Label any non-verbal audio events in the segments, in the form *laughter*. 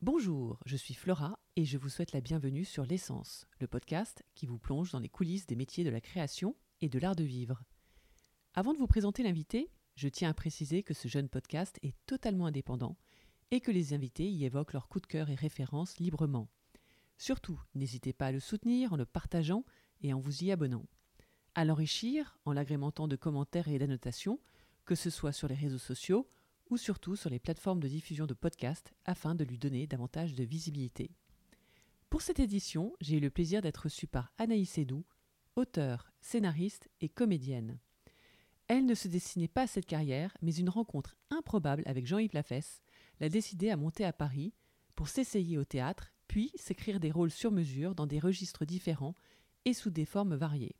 Bonjour, je suis Flora et je vous souhaite la bienvenue sur L'essence, le podcast qui vous plonge dans les coulisses des métiers de la création et de l'art de vivre. Avant de vous présenter l'invité, je tiens à préciser que ce jeune podcast est totalement indépendant et que les invités y évoquent leurs coups de cœur et références librement. Surtout, n'hésitez pas à le soutenir en le partageant et en vous y abonnant. À l'enrichir en l'agrémentant de commentaires et d'annotations, que ce soit sur les réseaux sociaux ou surtout sur les plateformes de diffusion de podcasts afin de lui donner davantage de visibilité. Pour cette édition, j'ai eu le plaisir d'être reçue par Anaïs Edou, auteure, scénariste et comédienne. Elle ne se destinait pas à cette carrière, mais une rencontre improbable avec Jean-Yves Lafesse l'a décidé à monter à Paris pour s'essayer au théâtre, puis s'écrire des rôles sur mesure dans des registres différents et sous des formes variées.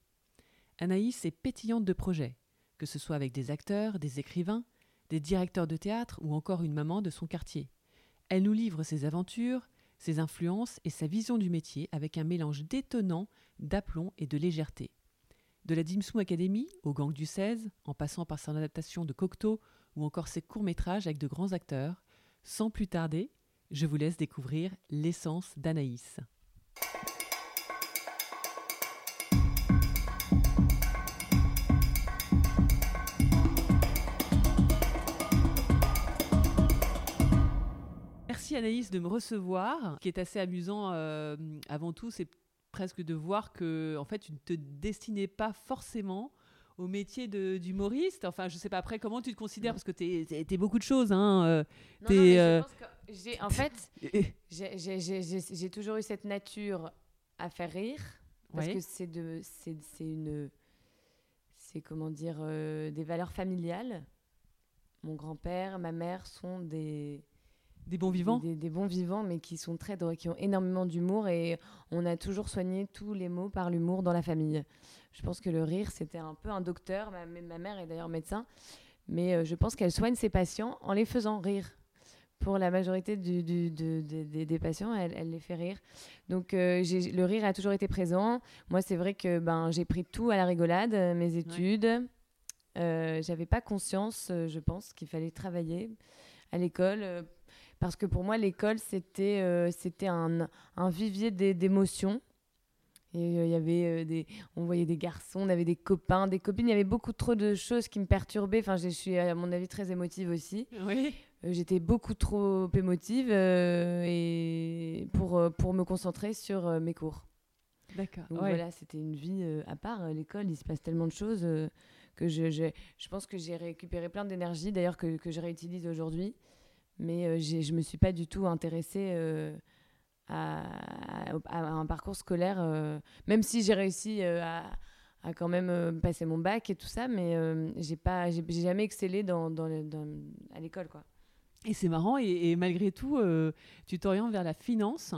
Anaïs est pétillante de projets, que ce soit avec des acteurs, des écrivains, des directeurs de théâtre ou encore une maman de son quartier. Elle nous livre ses aventures, ses influences et sa vision du métier avec un mélange détonnant d'aplomb et de légèreté. De la Dimsum Academy au Gang du 16, en passant par son adaptation de Cocteau ou encore ses courts-métrages avec de grands acteurs, sans plus tarder, je vous laisse découvrir l'essence d'Anaïs. Anaïs de me recevoir. Ce qui est assez amusant euh, avant tout, c'est presque de voir que en fait, tu ne te destinais pas forcément au métier d'humoriste Enfin, je sais pas après comment tu te considères parce que tu es, beaucoup de choses. Hein, euh, non, non, je euh, pense que j'ai, en fait, *laughs* j'ai toujours eu cette nature à faire rire parce que c'est de, c'est une, c'est comment dire, des valeurs familiales. Mon grand-père, ma mère sont des des bons vivants des, bons vivants, mais qui sont très qui ont énormément d'humour et on a toujours soigné tous les mots par l'humour dans la famille. Je pense que le rire, c'était un peu un docteur. Ma, ma mère est d'ailleurs médecin, mais euh, je pense qu'elle soigne ses patients en les faisant rire. Pour la majorité du, du, des patients, elle, elle, les fait rire. Donc euh, le rire a toujours été présent. Moi, c'est vrai que ben, j'ai pris tout à la rigolade, euh, mes études. J'avais pas conscience, je pense, qu'il fallait travailler à l'école parce que pour moi, l'école, c'était euh, c'était un, un, vivier d'émotions. Et euh, il y avait euh, des, on voyait des garçons, on avait des copains, des copines. Il y avait beaucoup trop de choses qui me perturbaient. Enfin, je suis à mon avis très émotive aussi. Oui. J'étais beaucoup trop émotive et pour, pour me concentrer sur mes cours. D'accord. Voilà, c'était une vie à part. L'école, il se passe tellement de choses que je, je, je pense que j'ai récupéré plein d'énergie, d'ailleurs que, que je réutilise aujourd'hui mais euh, je ne me suis pas du tout intéressée euh, à, un parcours scolaire, euh, même si j'ai réussi à, quand même passer mon bac et tout ça, mais j'ai pas, j'ai jamais excellé dans, dans, à l'école, quoi. Et c'est marrant, et, malgré tout, tu t'orientes vers la finance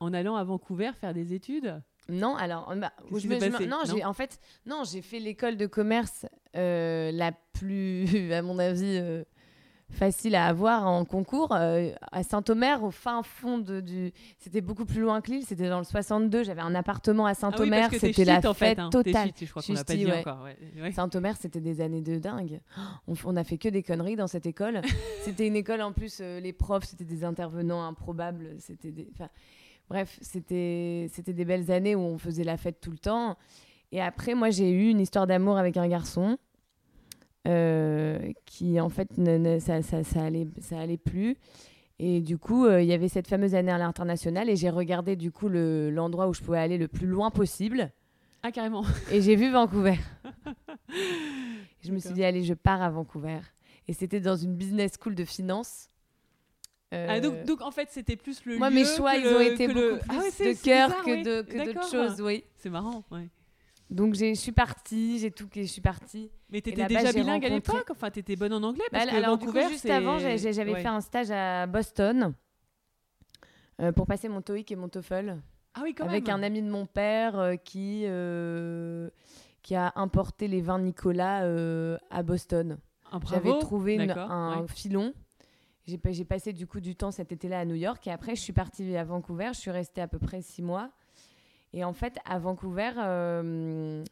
en allant à Vancouver faire des études? Non, alors, bah, non, j'ai en fait, non, j'ai fait l'école de commerce la plus, *laughs* à mon avis, facile à avoir en concours. Euh, à Saint-Omer, au fin fond de, du. C'était beaucoup plus loin que Lille, c'était dans le 62. J'avais un appartement à Saint-Omer, c'était la fête hein. totale. je crois qu'on pas dit encore. Saint-Omer, c'était des années de dingue. On, on, a fait que des conneries dans cette école. *laughs* c'était une école en plus, euh, les profs, c'était des intervenants improbables. C'était des. Bref, c'était des belles années où on faisait la fête tout le temps. Et après, moi, j'ai eu une histoire d'amour avec un garçon. Euh, qui en fait ne, ça, ça, ça, allait, ça allait plus. Et du coup, euh, il y avait cette fameuse année à l'international et j'ai regardé du coup l'endroit où je pouvais aller le plus loin possible. Ah, carrément. *laughs* Et j'ai vu Vancouver. *laughs* je me suis dit, allez, je pars à Vancouver. Et c'était dans une business school de finance. Ah, donc, donc, en fait, c'était plus le Moi, lieu mes choix, ils ont été beaucoup le... plus ah de cœur que d'autres choses, oui. C'est marrant, ouais. Donc je suis partie, j'ai tout, je suis partie. Mais tu étais déjà bilingue à l'époque? Enfin, tu étais bonne en anglais parce bah, que alors, Vancouver, du coup, juste avant, j'avais fait un stage à Boston euh, pour passer mon TOEIC et mon TOEFL. Ah oui, quand avec un ami de mon père euh, qui, euh, qui a importé les vins Nicolas à Boston. Ah, j'avais trouvé un filon. J'ai passé du coup du temps cet été-là à New York et après je suis partie à Vancouver. Je suis restée à peu près six mois. Et en fait, à Vancouver, euh,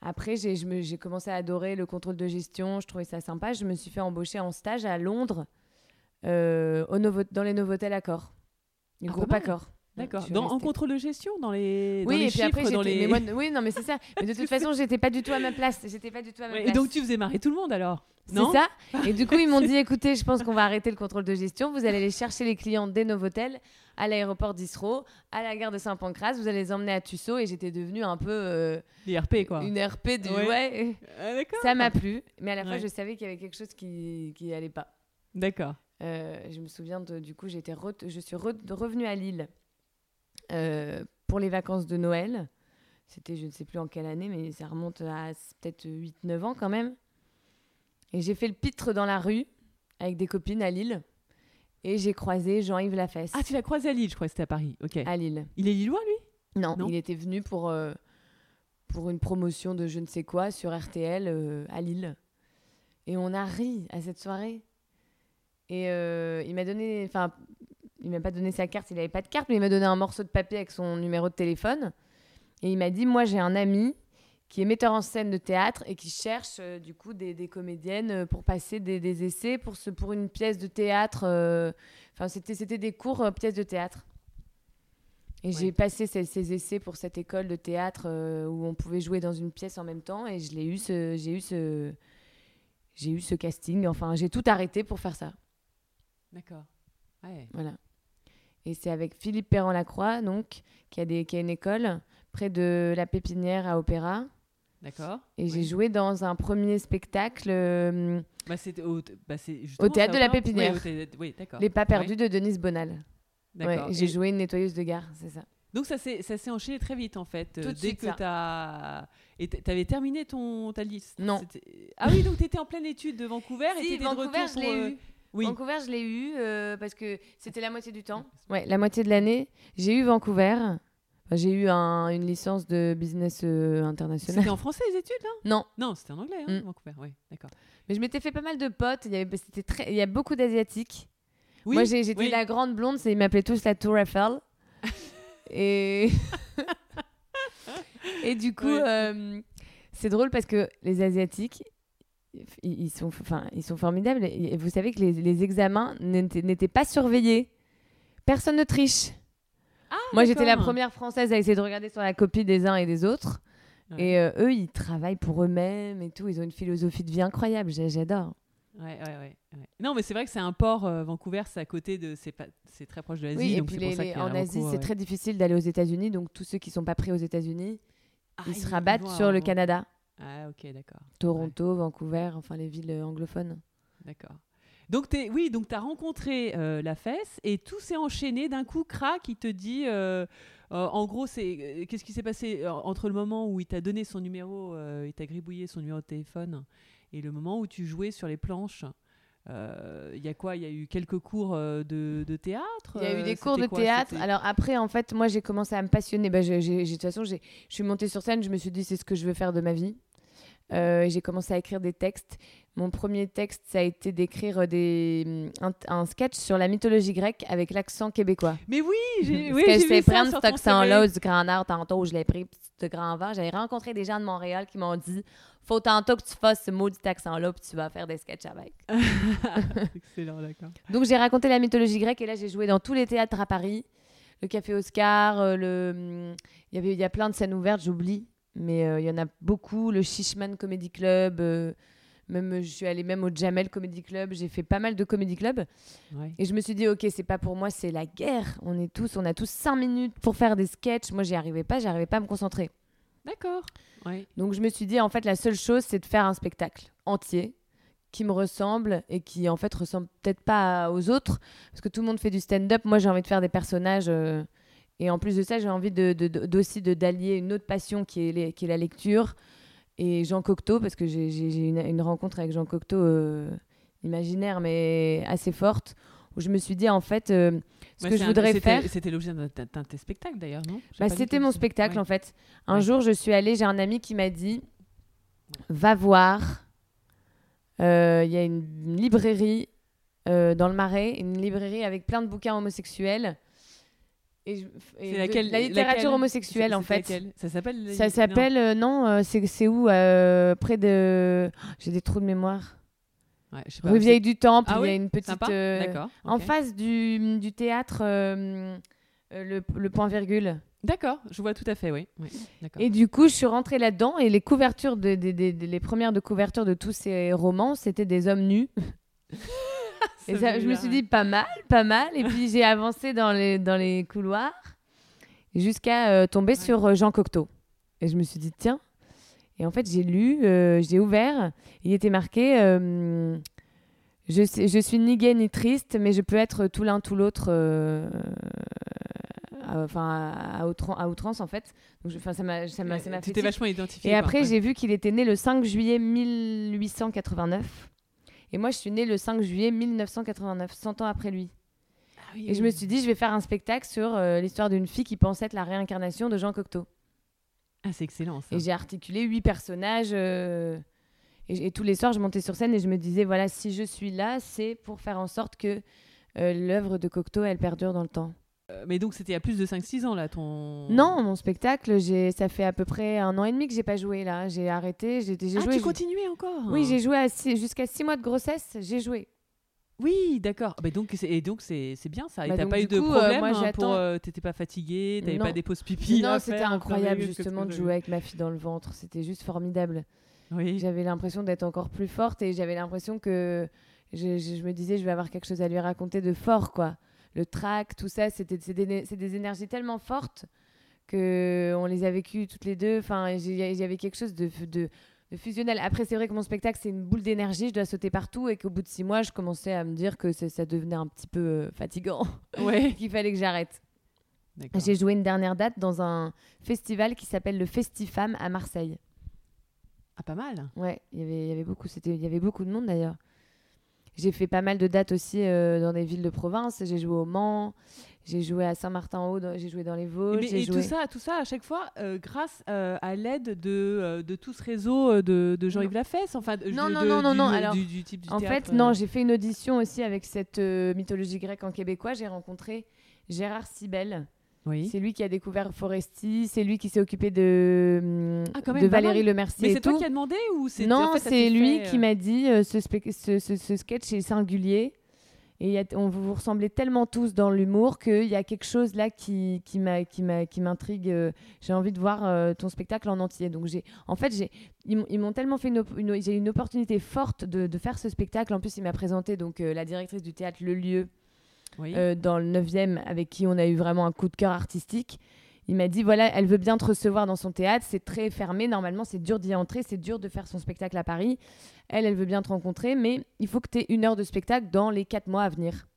après, j'ai commencé à adorer le contrôle de gestion. Je trouvais ça sympa. Je me suis fait embaucher en stage à Londres, euh, au dans les Novotel Accor. Le Ah, groupe accord. D'accord. Je suis Dans- En contrôle de gestion, dans les, dans Oui, les et puis après, chiffres, dans j'étais- les... moi, oui, non, mais c'est ça. *laughs* Mais de toute façon, j'étais pas du tout à ma place. J'étais pas du tout à ma Ouais, place. Et donc tu faisais marrer tout le monde alors C'est ça. Et du coup, ils m'ont *laughs* dit écoutez, je pense qu'on va arrêter le contrôle de gestion. Vous allez aller chercher les clients dès Novotel à l'aéroport d'Israël, à la gare de Saint-Pancras. Vous allez les emmener à Tussaud. Et j'étais devenue un peu euh, Les RP quoi. une RP du Ouais. ouais. Ah, d'accord. Ça m'a plu. Mais à la fois, Ouais. je savais qu'il y avait quelque chose qui, qui allait pas. D'accord. Euh, je me souviens de, du coup, j'étais je suis re- revenue à Lille euh, pour les vacances de Noël. C'était, je ne sais plus en quelle année, mais ça remonte à peut-être 8-9 ans quand même. Et j'ai fait le pitre dans la rue avec des copines à Lille. Et j'ai croisé Jean-Yves Lafesse Ah tu l'as croisé à Lille, je crois que c'était à Paris. Ok. à Lille. Il est lillois lui? Non, Non. il était venu pour, euh, pour une promotion de je ne sais quoi sur RTL euh, à Lille. Et on a ri à cette soirée. Et euh, il m'a donné, enfin, il m'a pas donné sa carte, il n'avait pas de carte, mais il m'a donné un morceau de papier avec son numéro de téléphone. Et il m'a dit, moi j'ai un ami qui est metteur en scène de théâtre et qui cherche euh, du coup des, des comédiennes euh, pour passer des, des essais pour, ce, pour une pièce de théâtre. euh, Enfin, c'était, c'était des cours euh, pièces de théâtre. Et j'ai passé ces, ces essais pour cette école de théâtre où on pouvait jouer dans une pièce en même temps et je l'ai eu ce, j'ai eu ce, j'ai eu ce casting. Enfin, j'ai tout arrêté pour faire ça. D'accord. Ouais. Voilà. Et c'est avec Philippe Perrin-Lacroix, donc, qui a, des, qui a une école près de la Pépinière à Opéra. D'accord. Et j'ai joué dans un premier spectacle, euh, Bah, c'était au, bah, théâtre de la Pépinière. Oui, d'accord. Les Pas perdus de Denise Bonal. D'accord. Ouais, j'ai Et- joué une nettoyeuse de gare, c'est ça. Donc ça s'est enchaîné très vite en fait. Tout euh, de dès suite, que tu as et t'avais terminé ton ta liste? Non. Ah oui, donc tu étais en pleine étude de Vancouver et Si, t'étais de Vancouver, retour je pour, euh, eu. Oui. Vancouver, je l'ai eu euh, parce que c'était la moitié du temps. Ouais, la moitié de l'année. J'ai eu Vancouver. Enfin, j'ai eu un- une licence de business euh, international. C'était en français les études là? Non, Non, c'était en anglais hein, Mm. Vancouver. Oui, d'accord. mais je m'étais fait pas mal de potes. Il y, avait, c'était très, il y a beaucoup d'asiatiques. Oui, Moi, j'ai- j'étais oui. la grande blonde. c'est- Ils m'appelaient tous la Tour Eiffel. *laughs* Et *laughs* et du coup, euh, c'est drôle parce que les asiatiques, ils, sont, enfin, ils sont formidables. Et vous savez que les, les examens n'étaient pas surveillés. Personne ne triche. Moi, j'étais la Ah, première française à essayer de regarder sur la copie des uns et des autres. Ouais. Et euh, eux, ils travaillent pour eux-mêmes et tout. Ils ont une philosophie de vie incroyable. J'adore. Ouais, ouais. Non, mais c'est vrai que c'est un port euh, Vancouver, c'est à côté de c'est très proche de l'Asie Oui, et donc puis pour ça les- en Asie, c'est très difficile d'aller aux États-Unis. Donc, tous ceux qui sont pas pris aux États-Unis, Ah, ils se rabattent sur le Van- Canada. Ah, OK, d'accord. Toronto, Vancouver, enfin les villes anglophones. D'accord. Donc oui, donc tu as rencontré euh, la fesse et tout s'est enchaîné d'un coup, crac, il te dit, euh, euh, en gros, c'est qu'est-ce qui s'est passé entre le moment où il t'a donné son numéro, il t'a gribouillé son numéro de téléphone et le moment où tu jouais sur les planches. Euh, Il y a quoi? Il y a eu quelques cours de, de théâtre? Il y a eu des cours de théâtre. Alors après, en fait, moi, j'ai commencé à me passionner. Bah, j'ai- de toute façon, je suis montée sur scène. Je me suis dit, c'est ce que je veux faire de ma vie. Euh, j'ai commencé à écrire des textes. Mon premier texte, ça a été d'écrire des, un, un sketch sur la mythologie grecque avec l'accent québécois. Mais oui, j'ai, oui, Parce que vu prendre cet accent-là du Grand Nord. Tantôt, je l'ai pris, ce grand vent. J'avais rencontré des gens de Montréal qui m'ont dit faut tantôt que tu fasses ce maudit accent-là, puis tu vas faire des sketchs avec. *laughs* Excellent, d'accord. Donc j'ai raconté la mythologie grecque et là j'ai joué dans tous les théâtres à Paris, le Café Oscar, euh, le, hum, il y avait il y a plein de scènes ouvertes, j'oublie, mais euh, il y en a beaucoup, le Shishman Comedy Club, euh, même je suis allée même au Jamel Comedy Club, j'ai fait pas mal de comedy club Ouais. et je me suis dit ok c'est pas pour moi, c'est la guerre, on est tous, on a tous cinq minutes pour faire des sketchs, moi j'y arrivais pas, j'arrivais pas à me concentrer. D'accord. Ouais. Donc je me suis dit en fait la seule chose c'est de faire un spectacle entier qui me ressemble et qui en fait ressemble peut-être pas aux autres parce que tout le monde fait du stand-up. Moi j'ai envie de faire des personnages euh, et en plus de ça j'ai envie de, d'aussi de d'allier une autre passion qui est, les- qui est la lecture et Jean Cocteau parce que j'ai, une, une rencontre avec Jean Cocteau euh, imaginaire mais assez forte où je me suis dit en fait euh, ce que je voudrais faire C'était l'objet d'un, de tes spectacles d'ailleurs, non? Bah, c'était mon spectacle Ouais. en fait. Un Ouais. jour, je suis allée, j'ai un ami qui m'a dit Va voir, euh, il y a une, librairie dans le Marais, une librairie avec plein de bouquins homosexuels. Et, de- laquelle La littérature laquelle homosexuelle en fait. laquelle Ça s'appelle Ça non. s'appelle, euh, non, euh, c'est c'est où euh, Près de. J'ai des trous de mémoire. Ouais, je sais pas, Rue Vieille du Temple, Ah il y a une petite. Euh, D'accord. En face du, du théâtre, euh, euh, le, le point virgule. D'accord, je vois tout à fait, oui. Et du coup, je suis rentrée là-dedans et les couvertures, de- de- les premières de couverture de tous ces romans, c'était des hommes nus. *laughs* *laughs* et ça, je me suis dit pas mal, pas mal. Et puis j'ai avancé dans les, dans les couloirs jusqu'à euh, tomber Ouais. sur euh, Jean Cocteau. Et je me suis dit tiens. Et en fait, j'ai lu, euh, j'ai ouvert. Il était marqué euh, je, je suis ni gay ni triste, mais je peux être tout l'un tout l'autre. à- Enfin, à, à outran- à outrance en fait. Donc, je- ça m'a, tu fait t'es tilt. vachement identifié. Et après, j'ai vu qu'il était né le 5 juillet 1889. Et moi, je suis née le 5 juillet 1989, 100 ans après lui. Et je me suis dit, je vais faire un spectacle sur euh, l'histoire d'une fille qui pensait être la réincarnation de Jean Cocteau. Ah, c'est excellent ça. Et j'ai articulé huit personnages. euh, et, et tous les soirs, je montais sur scène et je me disais, voilà, si je suis là, c'est pour faire en sorte que euh, l'œuvre de Cocteau, elle perdure dans le temps. Euh, Mais donc, c'était a plus de 5-6 ans, là, ton. Non, mon spectacle, j'ai, ça fait à peu près un an et demi que j'ai pas joué là. J'ai arrêté, j'ai, j'ai Ah, joué. tu je- continuais encore Oui, j'ai joué à six- jusqu'à six mois de grossesse, j'ai joué. Oui, d'accord. Bah donc, et donc, c'est bien ça. Et Bah t'as pas eu de coup, euh, problème moi, hein, pour. euh, T'étais pas fatiguée, t'avais pas des pauses pipi non, à c'était incroyable justement de jouer avec ma fille dans le ventre. C'était juste formidable. Oui. J'avais l'impression d'être encore plus forte et j'avais l'impression que je, je- je me disais je vais avoir quelque chose à lui raconter de fort quoi. Le trac, tout ça, c'était c'est des, des énergies tellement fortes que on les a vécues toutes les deux. Enfin, il y avait quelque chose de, de, de fusionnel. Après, c'est vrai que mon spectacle c'est une boule d'énergie, je dois sauter partout et qu'au bout de six mois, je commençais à me dire que ça, ça devenait un petit peu euh, fatigant, Ouais. *laughs* qu'il fallait que j'arrête. J'ai joué une dernière date dans un festival qui s'appelle le Festifam à Marseille. Ah, pas mal. Ouais, il y avait, il y avait beaucoup, c'était, il y avait beaucoup de monde d'ailleurs. J'ai fait pas mal de dates aussi euh, dans des villes de province. J'ai joué au Mans, j'ai joué à Saint-Martin-en-Haut, j'ai joué dans les Et, Vosges. mais- et joué... tout ça, tout ça à chaque fois euh, grâce euh, à l'aide de, de tout ce réseau de, de Jean-Yves Lafesse, enfin Non, non, de- non, non, du, non, alors, du, du type du En théâtre, fait, non, j'ai fait une audition aussi avec cette mythologie grecque en québécois. J'ai rencontré Gérard Sibel. Oui. C'est lui qui a découvert Foresti, c'est lui qui s'est occupé de, Ah, quand même, de Valérie mal. Lemercier Mais c'est toi tout. qui as demandé ou c'est Non, en fait, ça c'est lui fait, qui euh, m'a dit euh, ce, spec- ce, ce- ce sketch est singulier. Et a- on vous ressemblez tellement tous dans l'humour qu'il y a quelque chose là qui, m'intrigue. euh, J'ai envie de voir euh, ton spectacle en entier. Donc j'ai, en fait, j'ai, ils m'ont- tellement fait une, une- j'ai eu une opportunité forte de, de faire ce spectacle. En plus, il m'a présenté donc la directrice du théâtre Le Lieu Oui. euh, dans le 9e avec qui on a eu vraiment un coup de cœur artistique. Il m'a dit voilà, elle veut bien te recevoir dans son théâtre, c'est très fermé, normalement c'est dur d'y entrer, c'est dur de faire son spectacle à Paris. Elle, elle veut bien te rencontrer, mais il faut que tu aies une heure de spectacle dans les quatre mois à venir.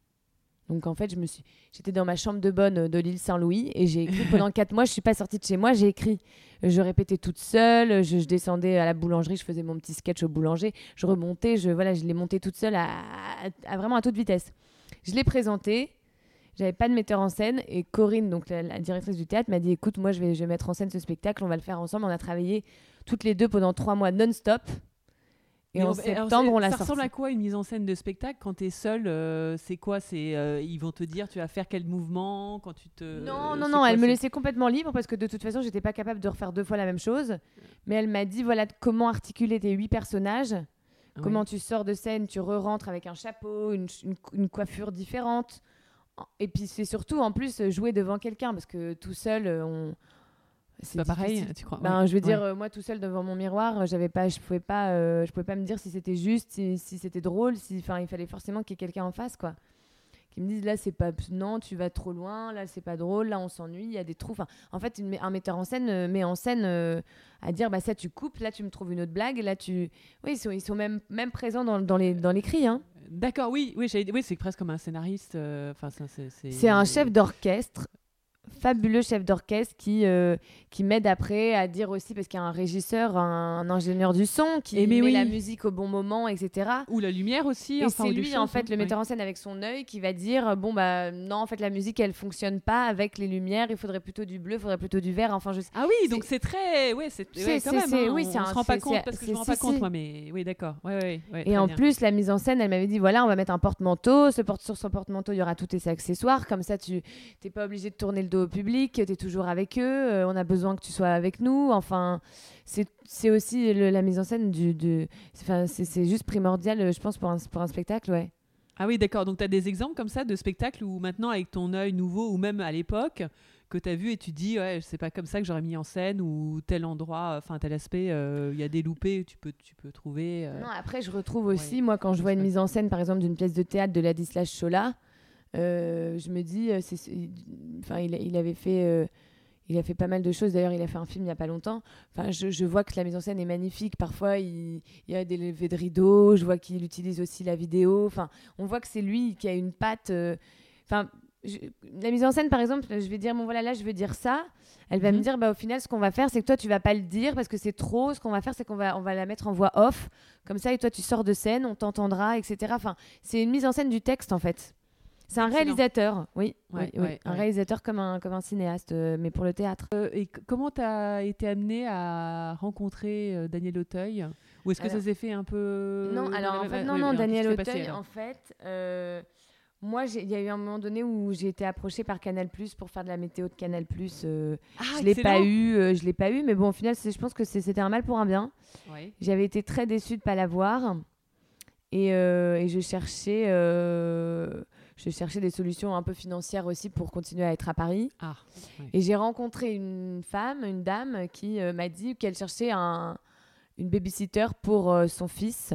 Donc en fait, je me suis, j'étais dans ma chambre de bonne de l'île Saint-Louis et j'ai écrit *laughs* pendant quatre mois. Je suis pas sortie de chez moi, j'ai écrit. Je répétais toute seule, je, je descendais à la boulangerie, je faisais mon petit sketch au boulanger, je remontais, je voilà, je l'ai monté toute seule à, à- à vraiment à toute vitesse. Je l'ai présenté, j'avais pas de metteur en scène et Corinne, donc la, la directrice du théâtre, m'a dit écoute, moi je vais, je vais mettre en scène ce spectacle, on va le faire ensemble. On a travaillé toutes les deux pendant trois mois non-stop. Et en on- septembre, on l'a Ça sorti. ressemble à quoi une mise en scène de spectacle quand tu es seul euh, C'est quoi C'est euh, ils vont te dire tu vas faire quel mouvement quand tu te Non, euh, non, non, quoi, elle me laissait complètement libre parce que de toute façon, j'étais pas capable de refaire deux fois la même chose. Mais elle m'a dit voilà comment articuler tes huit personnages, Comment tu sors de scène, tu re-rentres avec un chapeau, une, coiffure différente. En- Et puis c'est surtout en plus jouer devant quelqu'un parce que tout seul, euh, on. C'est pas pareil, tu crois Ben, Ouais, je veux dire, ouais. euh, moi tout seul devant mon miroir, j'avais pas, je pouvais pas, euh, je pouvais pas me dire si c'était juste, si, si c'était drôle, si, enfin, il fallait forcément qu'il y ait quelqu'un en face, quoi, qui me dise là c'est pas, non, tu vas trop loin, là c'est pas drôle, là on s'ennuie, il y a des trous. Enfin, en fait, une- un metteur en scène euh, met en scène euh, à dire bah ça tu coupes, là tu me trouves une autre blague, là tu, oui, ils sont, ils sont même, même présents dans, dans les, dans l'écrit, hein. D'accord, oui, oui, c'est presque comme un scénariste. euh, Enfin, c'est. C'est un chef d'orchestre, fabuleux chef d'orchestre qui, euh, qui m'aide après à dire aussi, parce qu'il y a un régisseur, un, un ingénieur du son qui Eh met oui. la musique au bon moment, etc. Ou la lumière aussi. Et enfin, c'est lui, en fait, hein, le metteur en scène avec son œil qui va dire bon, bah non, en fait, la musique, elle fonctionne pas avec les lumières, il faudrait plutôt du bleu, il faudrait plutôt du vert. Enfin, je sais. Ah oui, donc c'est très. Ouais, c'est ouais, quand même. hein, oui, on, c'est on un- se rend pas compte c'est- parce que je c'est- me rends pas compte, moi, mais oui, d'accord. Ouais, Et en bien. plus, la mise en scène, elle m'avait dit voilà, on va mettre un porte-manteau. Ce porte sur son porte-manteau, il y aura tous tes accessoires. Comme ça, tu n'es pas obligé de tourner le dos au public, tu es toujours avec eux, euh, on a besoin que tu sois avec nous. Enfin, c'est aussi la mise en scène du. du c'est juste primordial, je pense, pour un, pour un spectacle, ouais. Ah oui, d'accord. Donc, tu as des exemples comme ça de spectacles où maintenant, avec ton œil nouveau, ou même à l'époque, que tu as vu et tu dis, ouais, c'est pas comme ça que j'aurais mis en scène, ou tel endroit, enfin, tel aspect, euh, il y a des loupés, tu peux, tu peux trouver. Non, après, je retrouve aussi, moi, quand je vois une mise en scène, par exemple, d'une pièce de théâtre de Ladislas Chola, euh, je me dis, euh, enfin, il, il, avait fait, euh, il a fait pas mal de choses. D'ailleurs, il a fait un film il y a pas longtemps. Enfin, je, je, vois que la mise en scène est magnifique. Parfois, il, il y a des levées de rideaux. Je vois qu'il utilise aussi la vidéo. Enfin, on voit que c'est lui qui a une patte. Enfin, la mise en scène, par exemple, je vais dire, bon voilà, là, je veux dire ça. Elle va me mhm. dire, bah, au final, ce qu'on va faire, c'est que toi, tu vas pas le dire parce que c'est trop. Ce qu'on va faire, c'est qu'on va, on va la mettre en voix off. Comme ça, et toi, tu sors de scène, on t'entendra, etc. Enfin, c'est une mise en scène du texte, en fait. C'est un réalisateur, oui, oui, un réalisateur comme un, comme un cinéaste, euh, mais pour le théâtre. Euh, et comment tu as été amené à rencontrer euh, Daniel Auteuil? Ou est-ce que ça s'est fait un peu Non, alors en fait, non, non, Daniel Auteuil, en fait, moi, il y a eu un moment donné où j'ai été approchée par Canal Plus pour faire de la météo de Canal Plus. ah, je l'ai pas eu, je l'ai pas eu, mais bon, au final, je pense que c'était un mal pour un bien. J'avais été très déçue de pas l'avoir. Et, et, je cherchais je cherchais des solutions un peu financières aussi pour continuer à être à Paris. Ah, Et j'ai rencontré une femme, une dame, qui euh, m'a dit qu'elle cherchait un, une babysitter pour euh, son fils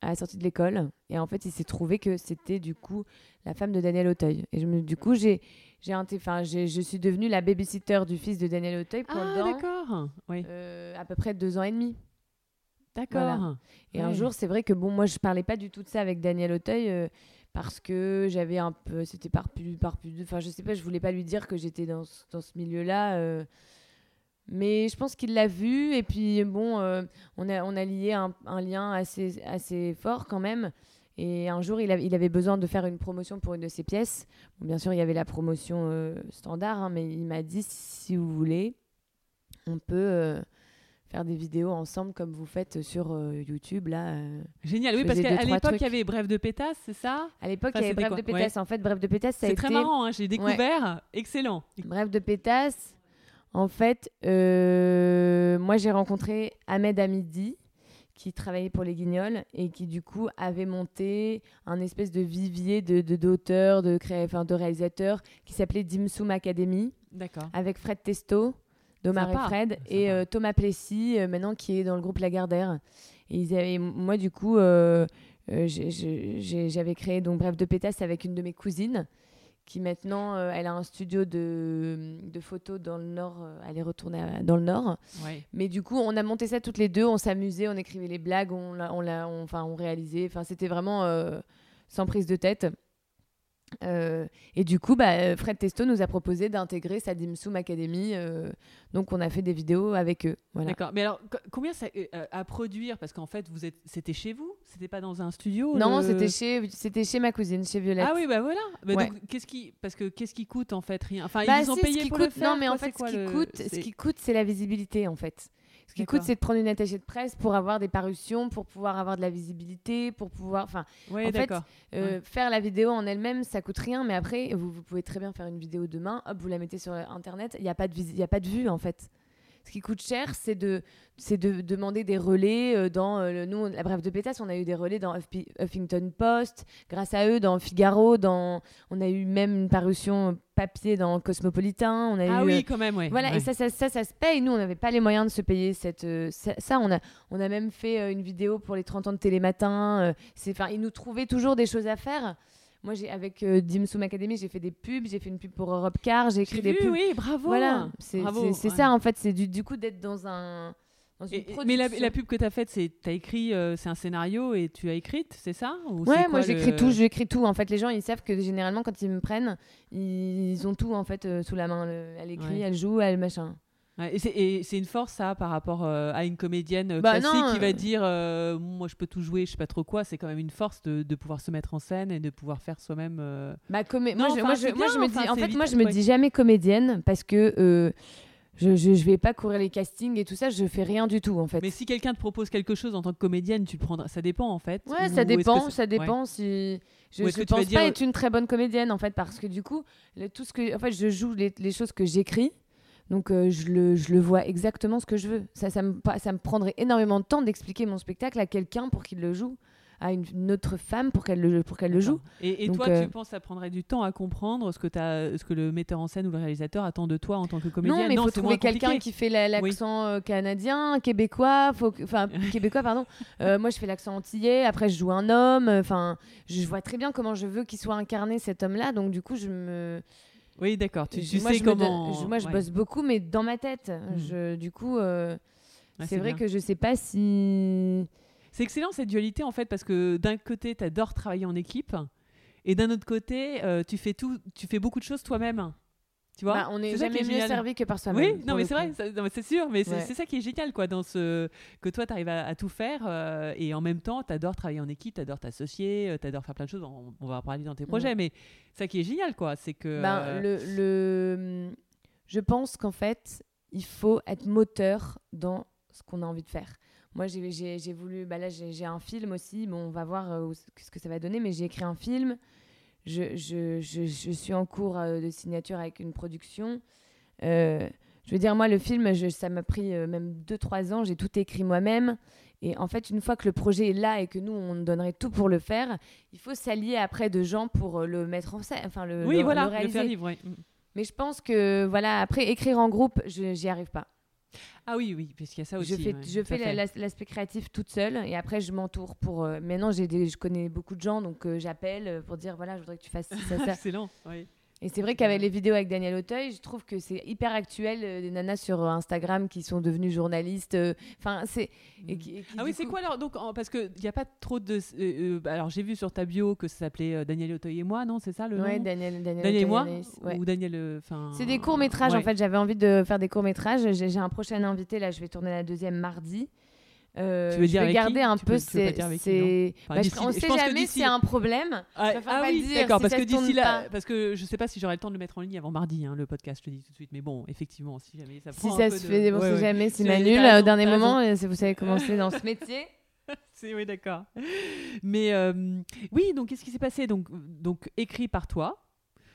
à la sortie de l'école. Et en fait, il s'est trouvé que c'était du coup la femme de Daniel Auteuil. Et je me, du coup, j'ai, j'ai, enfin, je suis devenue la babysitter du fils de Daniel Auteuil ah, pendant ah, euh, à peu près deux ans et demi. D'accord. Et un jour, c'est vrai que bon, moi, je parlais pas du tout de ça avec Daniel Auteuil parce que j'avais un peu c'était par plus par plus enfin je sais pas je voulais pas lui dire que j'étais dans, dans ce milieu là euh. mais je pense qu'il l'a vu et puis bon euh, on a on a lié un, lien assez assez fort quand même et un jour il, il avait besoin de faire une promotion pour une de ses pièces bien sûr il y avait la promotion euh, standard hein, mais il m'a dit si vous voulez on peut faire des vidéos ensemble comme vous faites sur euh, YouTube là. Euh, Génial, oui, parce qu'à l'époque il y avait Bref de pétasse, c'est ça? À l'époque il y avait Bref de? Pétasse. En fait, Bref de pétasse, ça a été. C'est très marrant, hein, j'ai découvert, excellent. Bref de pétasse. En fait, euh, moi j'ai rencontré Ahmed Hamidi qui travaillait pour les Guignols et qui du coup avait monté un espèce de vivier de d'auteurs, de, de, de réalisateurs qui s'appelait Dimsum Academy. D'accord. Avec Fred Testo. d'Omar et Fred, et euh, Thomas Plessis, euh, maintenant qui est dans le groupe Lagardère. Et ils avaient, moi, du coup, euh, j'avais créé donc Bref de Pétasse avec une de mes cousines, qui maintenant, elle a un studio de, de, photos dans le Nord. elle est retournée dans le Nord. Mais du coup, on a monté ça toutes les deux, on s'amusait, on écrivait les blagues, on, on, on, enfin, on réalisait. Enfin, c'était vraiment sans prise de tête. Euh, et du coup, bah, Fred Testo nous a proposé d'intégrer sa Dimsum Academy. Euh, donc, on a fait des vidéos avec eux. Voilà. D'accord. Mais alors, combien ça euh, à produire? Parce qu'en fait, vous êtes, c'était chez vous? C'était pas dans un studio Non, c'était chez, c'était chez ma cousine, chez Violette. Ah oui, bah voilà. donc, qu'est-ce qui, parce que qu'est-ce qui coûte en fait? Rien. Enfin, ils bah, ont payé pour le faire. Non, mais en fait, ce qui coûte, ce qui coûte, c'est la visibilité en fait. Ce qui coûte, c'est de prendre une attachée de presse pour avoir des parutions, pour pouvoir avoir de la visibilité, pour pouvoir. Enfin, en fait, euh, faire la vidéo en elle-même, ça coûte rien, mais après, vous, vous, pouvez très bien faire une vidéo demain, hop, vous la mettez sur Internet, il n'y a, pas de y a pas de vue en fait. Ce qui coûte cher, c'est de, c'est de demander des relais euh, dans euh, nous la brève de pétasse on a eu des relais dans Huffington Post grâce à eux dans Figaro dans on a eu même une parution papier dans Cosmopolitain on a ah eu, oui quand même ouais voilà et ça ça, ça ça, se paye. Nous on n'avait pas les moyens de se payer cette euh, ça, on a on a même fait une vidéo pour les 30 ans de Télématin c'est enfin ils nous trouvaient toujours des choses à faire moi, j'ai avec euh, Dimsum Academy, j'ai fait des pubs, j'ai fait une pub pour Europe Car, j'ai écrit des pubs. Oui, bravo. Voilà, c'est ça en fait, c'est du, du coup d'être dans un. mais la, pub que tu as faite, c'est as écrit, euh, c'est un scénario et tu as écrit, c'est ça? Ou Ouais, moi j'écris tout, j'écris tout. En fait, les gens ils savent que généralement quand ils me prennent, ils ont tout en fait euh, sous la main. elle écrit, elle joue, elle machin et c'est une force, ça, par rapport euh, à une comédienne euh, bah classique qui va euh. dire Moi, je peux tout jouer, je sais pas trop quoi. C'est quand même une force de, de, pouvoir se mettre en scène et de pouvoir faire soi-même. Bah, moi, je, moi, je, me dis, en fait, moi, je me dis jamais comédienne parce que Je, je, je vais pas courir les castings et tout ça, je fais rien du tout en fait. Mais si quelqu'un te propose quelque chose en tant que comédienne, tu le prendras. Ça dépend en fait. Ouais, Ou ça dépend, ça ouais. dépend si je, je pense dire- pas être une très bonne comédienne en fait parce que du coup, le- tout ce que en fait, je joue les, les choses que j'écris. Donc euh, je, le, je le vois exactement ce que je veux. Ça ça me pa- ça me prendrait énormément de temps d'expliquer mon spectacle à quelqu'un pour qu'il le joue, à une, une autre femme pour qu'elle le pour qu'elle le joue. Et, et Donc, toi, euh, tu penses que ça prendrait du temps à comprendre ce que, ce que le metteur en scène ou le réalisateur attend de toi en tant que comédienne? Non, mais il faut trouver quelqu'un qui fait la- l'accent euh, canadien, québécois, faut enfin *laughs* québécois pardon. Euh, moi je fais l'accent antillais, après je joue un homme, enfin je vois très bien comment je veux qu'il soit incarné cet homme-là, donc du coup je me Oui, d'accord. Tu, moi, sais comment. donne- je- moi je ouais. bosse beaucoup mais dans ma tête. Mhm. Je, du coup euh, c'est vrai bien. que je sais pas si C'est excellent cette dualité en fait parce que d'un côté, tu adores travailler en équipe et d'un autre côté, euh, tu fais tout, tu fais beaucoup de choses toi-même. Tu vois bah, on ça qui jamais est mieux servi que par soi-même. Oui, non mais c'est vrai, c'est sûr, mais c'est Ouais. c'est ça qui est génial quoi dans ce que toi tu arrives à, à tout faire euh, et en même temps tu adores travailler en équipe, tu adores t'associer, tu adores faire plein de choses, on, on va en parler dans tes projets mais ça qui est génial quoi, c'est que Ben, euh, le, le- je pense qu'en fait, il faut être moteur dans ce qu'on a envie de faire. Moi, j'ai- voulu. Bah là, j'ai un film aussi. Bon, on va voir euh, ce que ça va donner, mais j'ai écrit un film. Je, je, je, je suis en cours euh, de signature avec une production. Euh, je veux dire, moi, le film, ça m'a pris euh, même 2-3 ans. J'ai tout écrit moi-même. Et en fait, une fois que le projet est là et que nous, on donnerait tout pour le faire, il faut s'allier après de gens pour le mettre en scène, enfin le, oui le- voilà, le le réaliser. faire vivre. ouais. Mm. Mais je pense que, voilà, après, écrire en groupe, je j'y arrive pas. Ah oui oui, parce qu'il y a ça aussi. je fais, ouais, je l'aspect créatif toute seule et après, je m'entoure pour. euh, maintenant, j'ai des- je connais beaucoup de gens, donc euh, j'appelle euh, pour dire voilà, je voudrais que tu fasses ça, ça. *laughs* Excellent. oui. Et c'est vrai qu'avec les vidéos avec Daniel Auteuil, je trouve que c'est hyper actuel, euh, des nanas sur euh, Instagram qui sont devenues journalistes. euh, Enfin, c'est. et qui- et qui, Ah oui, c'est coup- quoi alors donc en- parce que il y a pas trop de euh, bah, alors j'ai vu sur ta bio que ça s'appelait Daniel Auteuil et moi, non, c'est ça le Ouais, nom Daniel, Daniel, Daniel et moi ouais. ou Daniel C'est des courts métrages en fait. J'avais envie de faire des courts métrages. J'ai j'ai un prochain invité là. Je vais tourner la deuxième mardi. Euh, Tu veux je dire vais avec garder qui un Tu peu ces. ces- Enfin, Bah, je- on je sait jamais y a un problème. Ah, ah pas oui, d'accord, si parce que d'ici là, parce que je sais pas si j'aurai le temps de le mettre en ligne avant mardi, hein, le podcast, je te dis tout de suite. Mais bon, effectivement, si jamais ça Si prend un ça peu se de- fait, on Ouais, sait ouais. jamais. Si C'est- Manu, là, au dernier moment, euh, si vous savez commencer dans ce *laughs* métier. C'est oui, d'accord. Mais euh, oui, donc qu'est-ce qui s'est passé? Donc, donc écrit par toi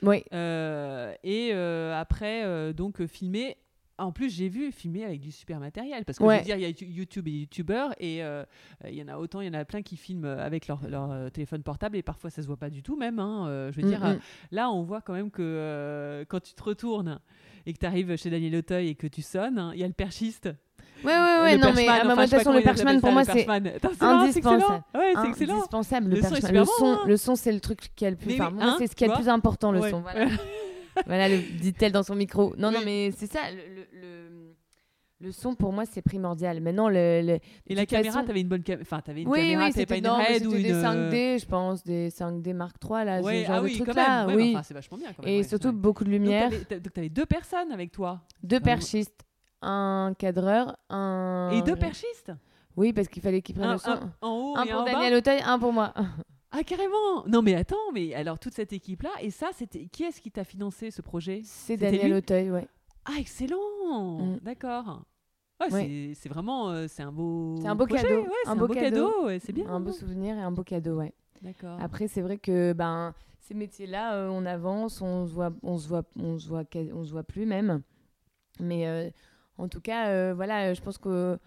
Oui. euh, et euh, après euh, donc euh, filmé. En plus, j'ai vu filmer avec du super matériel parce que Ouais. je veux dire, il y a You- YouTube et YouTubeurs et euh, il y en a autant, il y en a plein qui filment avec leur, leur, euh, téléphone portable et parfois ça se voit pas du tout même. hein, euh, je veux dire, Mm, mm. Là, on voit quand même que euh, quand tu te retournes et que tu arrives chez Daniel Auteuil et que tu sonnes, hein, il y a le perchiste. Ouais, ouais, ouais. le Non, mais perchman, ah, bah, enfin, façon, le perchman, pour moi, c'est indispensable. Ouais, c'est excellent. indispensable. Le, Le son bon, hein. le son, c'est le truc qui est le plus. Enfin, moi, hein, c'est ce qui est le plus important, le Ouais. son. Voilà. *laughs* voilà, le dit-elle dans son micro. Non, non, mais c'est ça. Le, le, le- le son, pour moi, c'est primordial. Maintenant, le. le- Et la caméra, façon- t'avais une bonne cam- enfin, t'avais une oui, caméra, oui, t'avais pas une non, RED ou une des 5D, je pense, des 5D Mark III, là, Ouais, ce genre ah de oui, trucs-là. même. Ouais, oui. enfin, c'est vachement bien quand même. Et ouais, surtout, beaucoup de lumière. Donc, t'avais deux personnes avec toi. Deux perchistes, un cadreur, un. Et deux perchistes? Oui, parce qu'il fallait qu'ils prennent le son. un- en haut Un et pour en Daniel Auteuil, un pour moi. Ah, carrément Non, mais attends, mais alors toute cette équipe-là, et ça, c'était qui est-ce qui t'a financé ce projet? C'est Daniel Auteuil, ouais. Ah, excellent Mm. D'accord. Ouais, Ouais. c'est- vraiment euh, c'est un beau C'est un beau projet, cadeau. ouais, c'est Un un, beau cadeau, c'est bien. Un beau souvenir et un beau cadeau, ouais. D'accord. Après, c'est vrai que ben, ces métiers-là, euh, on avance, on se voit, on se voit, on se voit, on se voit plus même. Mais euh, en tout cas, voilà, je pense que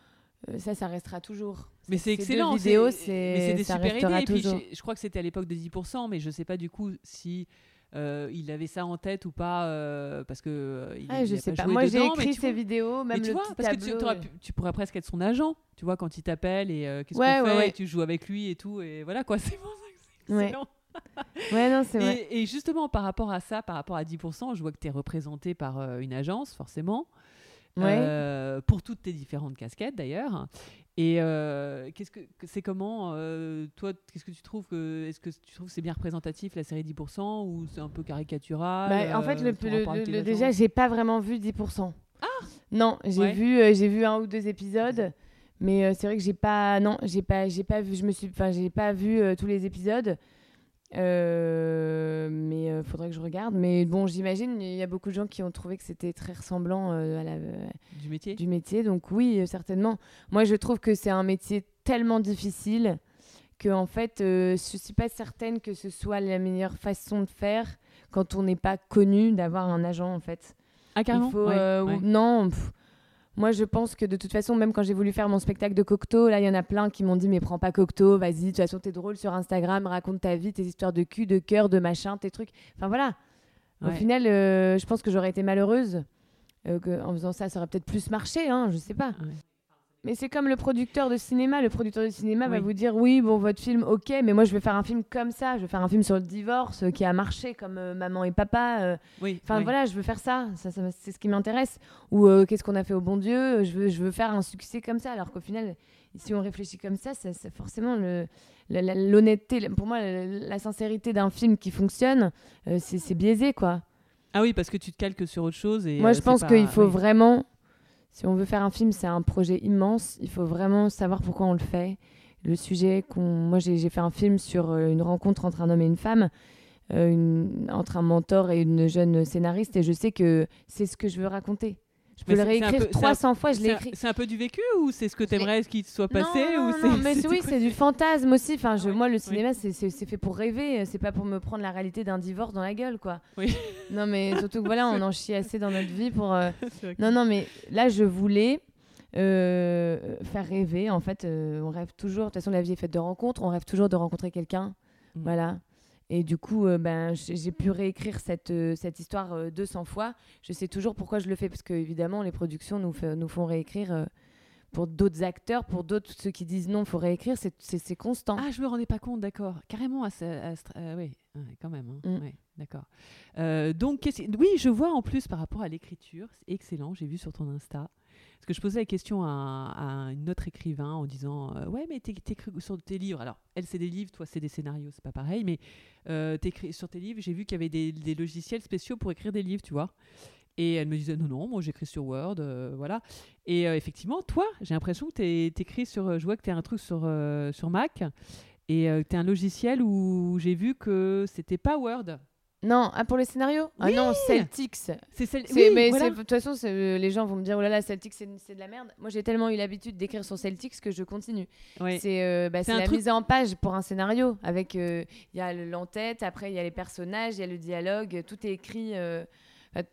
ça, ça restera toujours. Mais Ces- c'est ces excellent. vidéos, c'est- mais des ça super idées. Et puis, je, je crois que c'était à l'époque des 10%, mais je sais pas du coup si euh, il avait ça en tête ou pas, euh, parce que euh, il, Ah, il je a sais pas Moi, j'ai mais écrit tu ces vois- vidéos, Mais même tu le vois, petit parce que tu, pu- tu pourrais presque être son agent, tu vois, quand il t'appelle et qu'est-ce Ouais, qu'on ouais, fait, et tu joues avec lui et tout, et voilà quoi, *laughs* c'est pour ça que c'est Ouais. non, c'est vrai. Et, et justement, par rapport à ça, par rapport à 10%, je vois que tu es représenté par une agence, forcément, Ouais. euh, pour toutes tes différentes casquettes d'ailleurs. Et euh, qu'est-ce que c'est comment euh, toi qu'est-ce que tu trouves que est-ce que tu trouves que c'est bien représentatif la série 10% ou c'est un peu caricatural Bah, en fait, euh, le, le- le- déjà, j'ai pas vraiment vu 10%. Ah Non, j'ai Ouais. vu, j'ai vu un ou deux épisodes, mais c'est vrai que j'ai pas, non, j'ai pas, j'ai pas vu, je me suis, enfin, j'ai pas vu tous les épisodes. Euh, mais il faudrait que je regarde. Mais bon, j'imagine, il y a beaucoup de gens qui ont trouvé que c'était très ressemblant à la, du métier? Du métier, donc oui, certainement. Moi, je trouve que c'est un métier tellement difficile que en fait, je suis pas certaine que ce soit la meilleure façon de faire quand on n'est pas connu d'avoir un agent en fait. Ah carrément? Non. Moi, je pense que de toute façon, même quand j'ai voulu faire mon spectacle de Cocteau, là, il y en a plein qui m'ont dit Mais prends pas Cocteau, vas-y, de toute façon, t'es drôle sur Instagram, raconte ta vie, tes histoires de cul, de cœur, de machin, tes trucs. Enfin voilà. Au final, euh, je pense que j'aurais été malheureuse. Euh, en faisant ça, ça aurait peut-être plus marché, hein, je sais pas. Mais c'est comme le producteur de cinéma. Le producteur de cinéma va vous dire oui, bon, votre film, ok, mais moi je vais faire un film comme ça. Je vais faire un film sur le divorce euh, qui a marché comme euh, Maman et Papa. Euh. oui, enfin voilà, je veux faire ça. ça, c'est ce qui m'intéresse. Ou qu'est-ce qu'on a fait au bon Dieu? Je veux, je veux faire un succès comme ça. Alors qu'au final, si on réfléchit comme ça, c'est forcément l'honnêteté. Pour moi, la, sincérité d'un film qui fonctionne, c'est biaisé, quoi. Ah oui, parce que tu te calques sur autre chose. Et, moi, je pense qu'il faut vraiment si on veut faire un film, c'est un projet immense. Il faut vraiment savoir pourquoi on le fait. Le sujet qu'on. Moi, j'ai fait un film sur euh, une rencontre entre un homme et une femme, euh, entre un mentor et une jeune scénariste, et je sais que c'est ce que je veux raconter. Je peux le réécrire 300 fois, je l'ai écrit. C'est un peu du vécu ou c'est ce que tu aimerais qu'il soit passé non, mais oui, c'est du fantasme aussi. Enfin, je, moi, le cinéma, c'est fait pour rêver. C'est pas pour me prendre la réalité d'un divorce dans la gueule, quoi. Oui. *laughs* Non, mais surtout que voilà, on en chie assez dans notre vie pour. Euh, *laughs* non, non, mais là, je voulais. Euh, faire rêver. En fait, euh, on rêve toujours. De toute façon, la vie est faite de rencontres. On rêve toujours de rencontrer quelqu'un. Mm. Voilà. Et du coup, euh, ben, j'ai pu réécrire cette, euh, cette histoire 200 euh, fois. Je sais toujours pourquoi je le fais, parce que évidemment, les productions nous, nous font réécrire pour d'autres acteurs, pour d'autres, ceux qui disent non, il faut réécrire, c'est constant. Ah, je me rendais pas compte, d'accord. Carrément, à, oui, quand même. Hein. Mm. d'accord. donc, oui, je vois en plus par rapport à l'écriture, c'est excellent, j'ai vu sur ton Insta. Parce que je posais la question à, un autre écrivain en disant euh, Ouais, mais t'écris sur tes livres. Alors, elle, c'est des livres, toi, c'est des scénarios, c'est pas pareil. Mais euh, t'écris sur tes livres, j'ai vu qu'il y avait des, logiciels spéciaux pour écrire des livres, tu vois. Et elle me disait non, non, moi j'écris sur Word, euh, voilà. Et effectivement, toi, j'ai l'impression que t'écris sur. Je vois que t'es un truc sur, sur Mac et que t'es un logiciel où j'ai vu que c'était pas Word. Non, ah, pour les scénarios? Ah non, Celtics. C'est oui, mais de toute façon, euh, les gens vont me dire oh là là, Celtics, c'est de la merde. Moi, j'ai tellement eu l'habitude d'écrire sur Celtics que je continue. C'est euh, bah, la mise en page pour un scénario. Avec, euh, il y a l'entête, après, il y a les personnages, il y a le dialogue, tout est écrit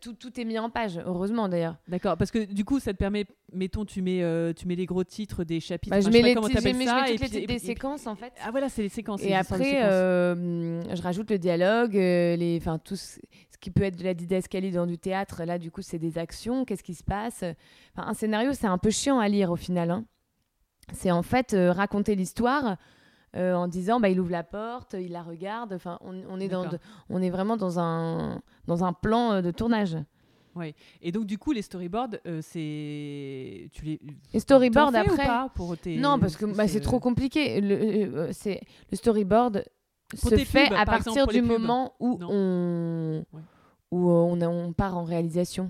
tout, tout, est mis en page, heureusement d'ailleurs. D'accord, parce que du coup, ça te permet, mettons, tu mets, euh, tu mets les gros titres des chapitres. Bah, je, mets les, comment ça, et puis, des séquences en fait. Ah voilà, c'est les séquences. Et après, euh, je rajoute le dialogue, euh, les, enfin tout ce, qui peut être de la didascalie dans du théâtre. Là, du coup, c'est des actions. Qu'est-ce qui se passe? Un scénario, c'est un peu chiant à lire au final. Hein. C'est en fait raconter l'histoire euh, en disant bah, il ouvre la porte, il la regarde. Enfin, on, est, dans on est vraiment dans un, dans un plan euh, de tournage. Oui. Et donc du coup les storyboards, euh, c'est tu les. Les storyboards après. pas pour tes... Non parce que bah, c'est trop compliqué. Le, c'est le storyboard se fait à partir du moment où on où on, on part en réalisation.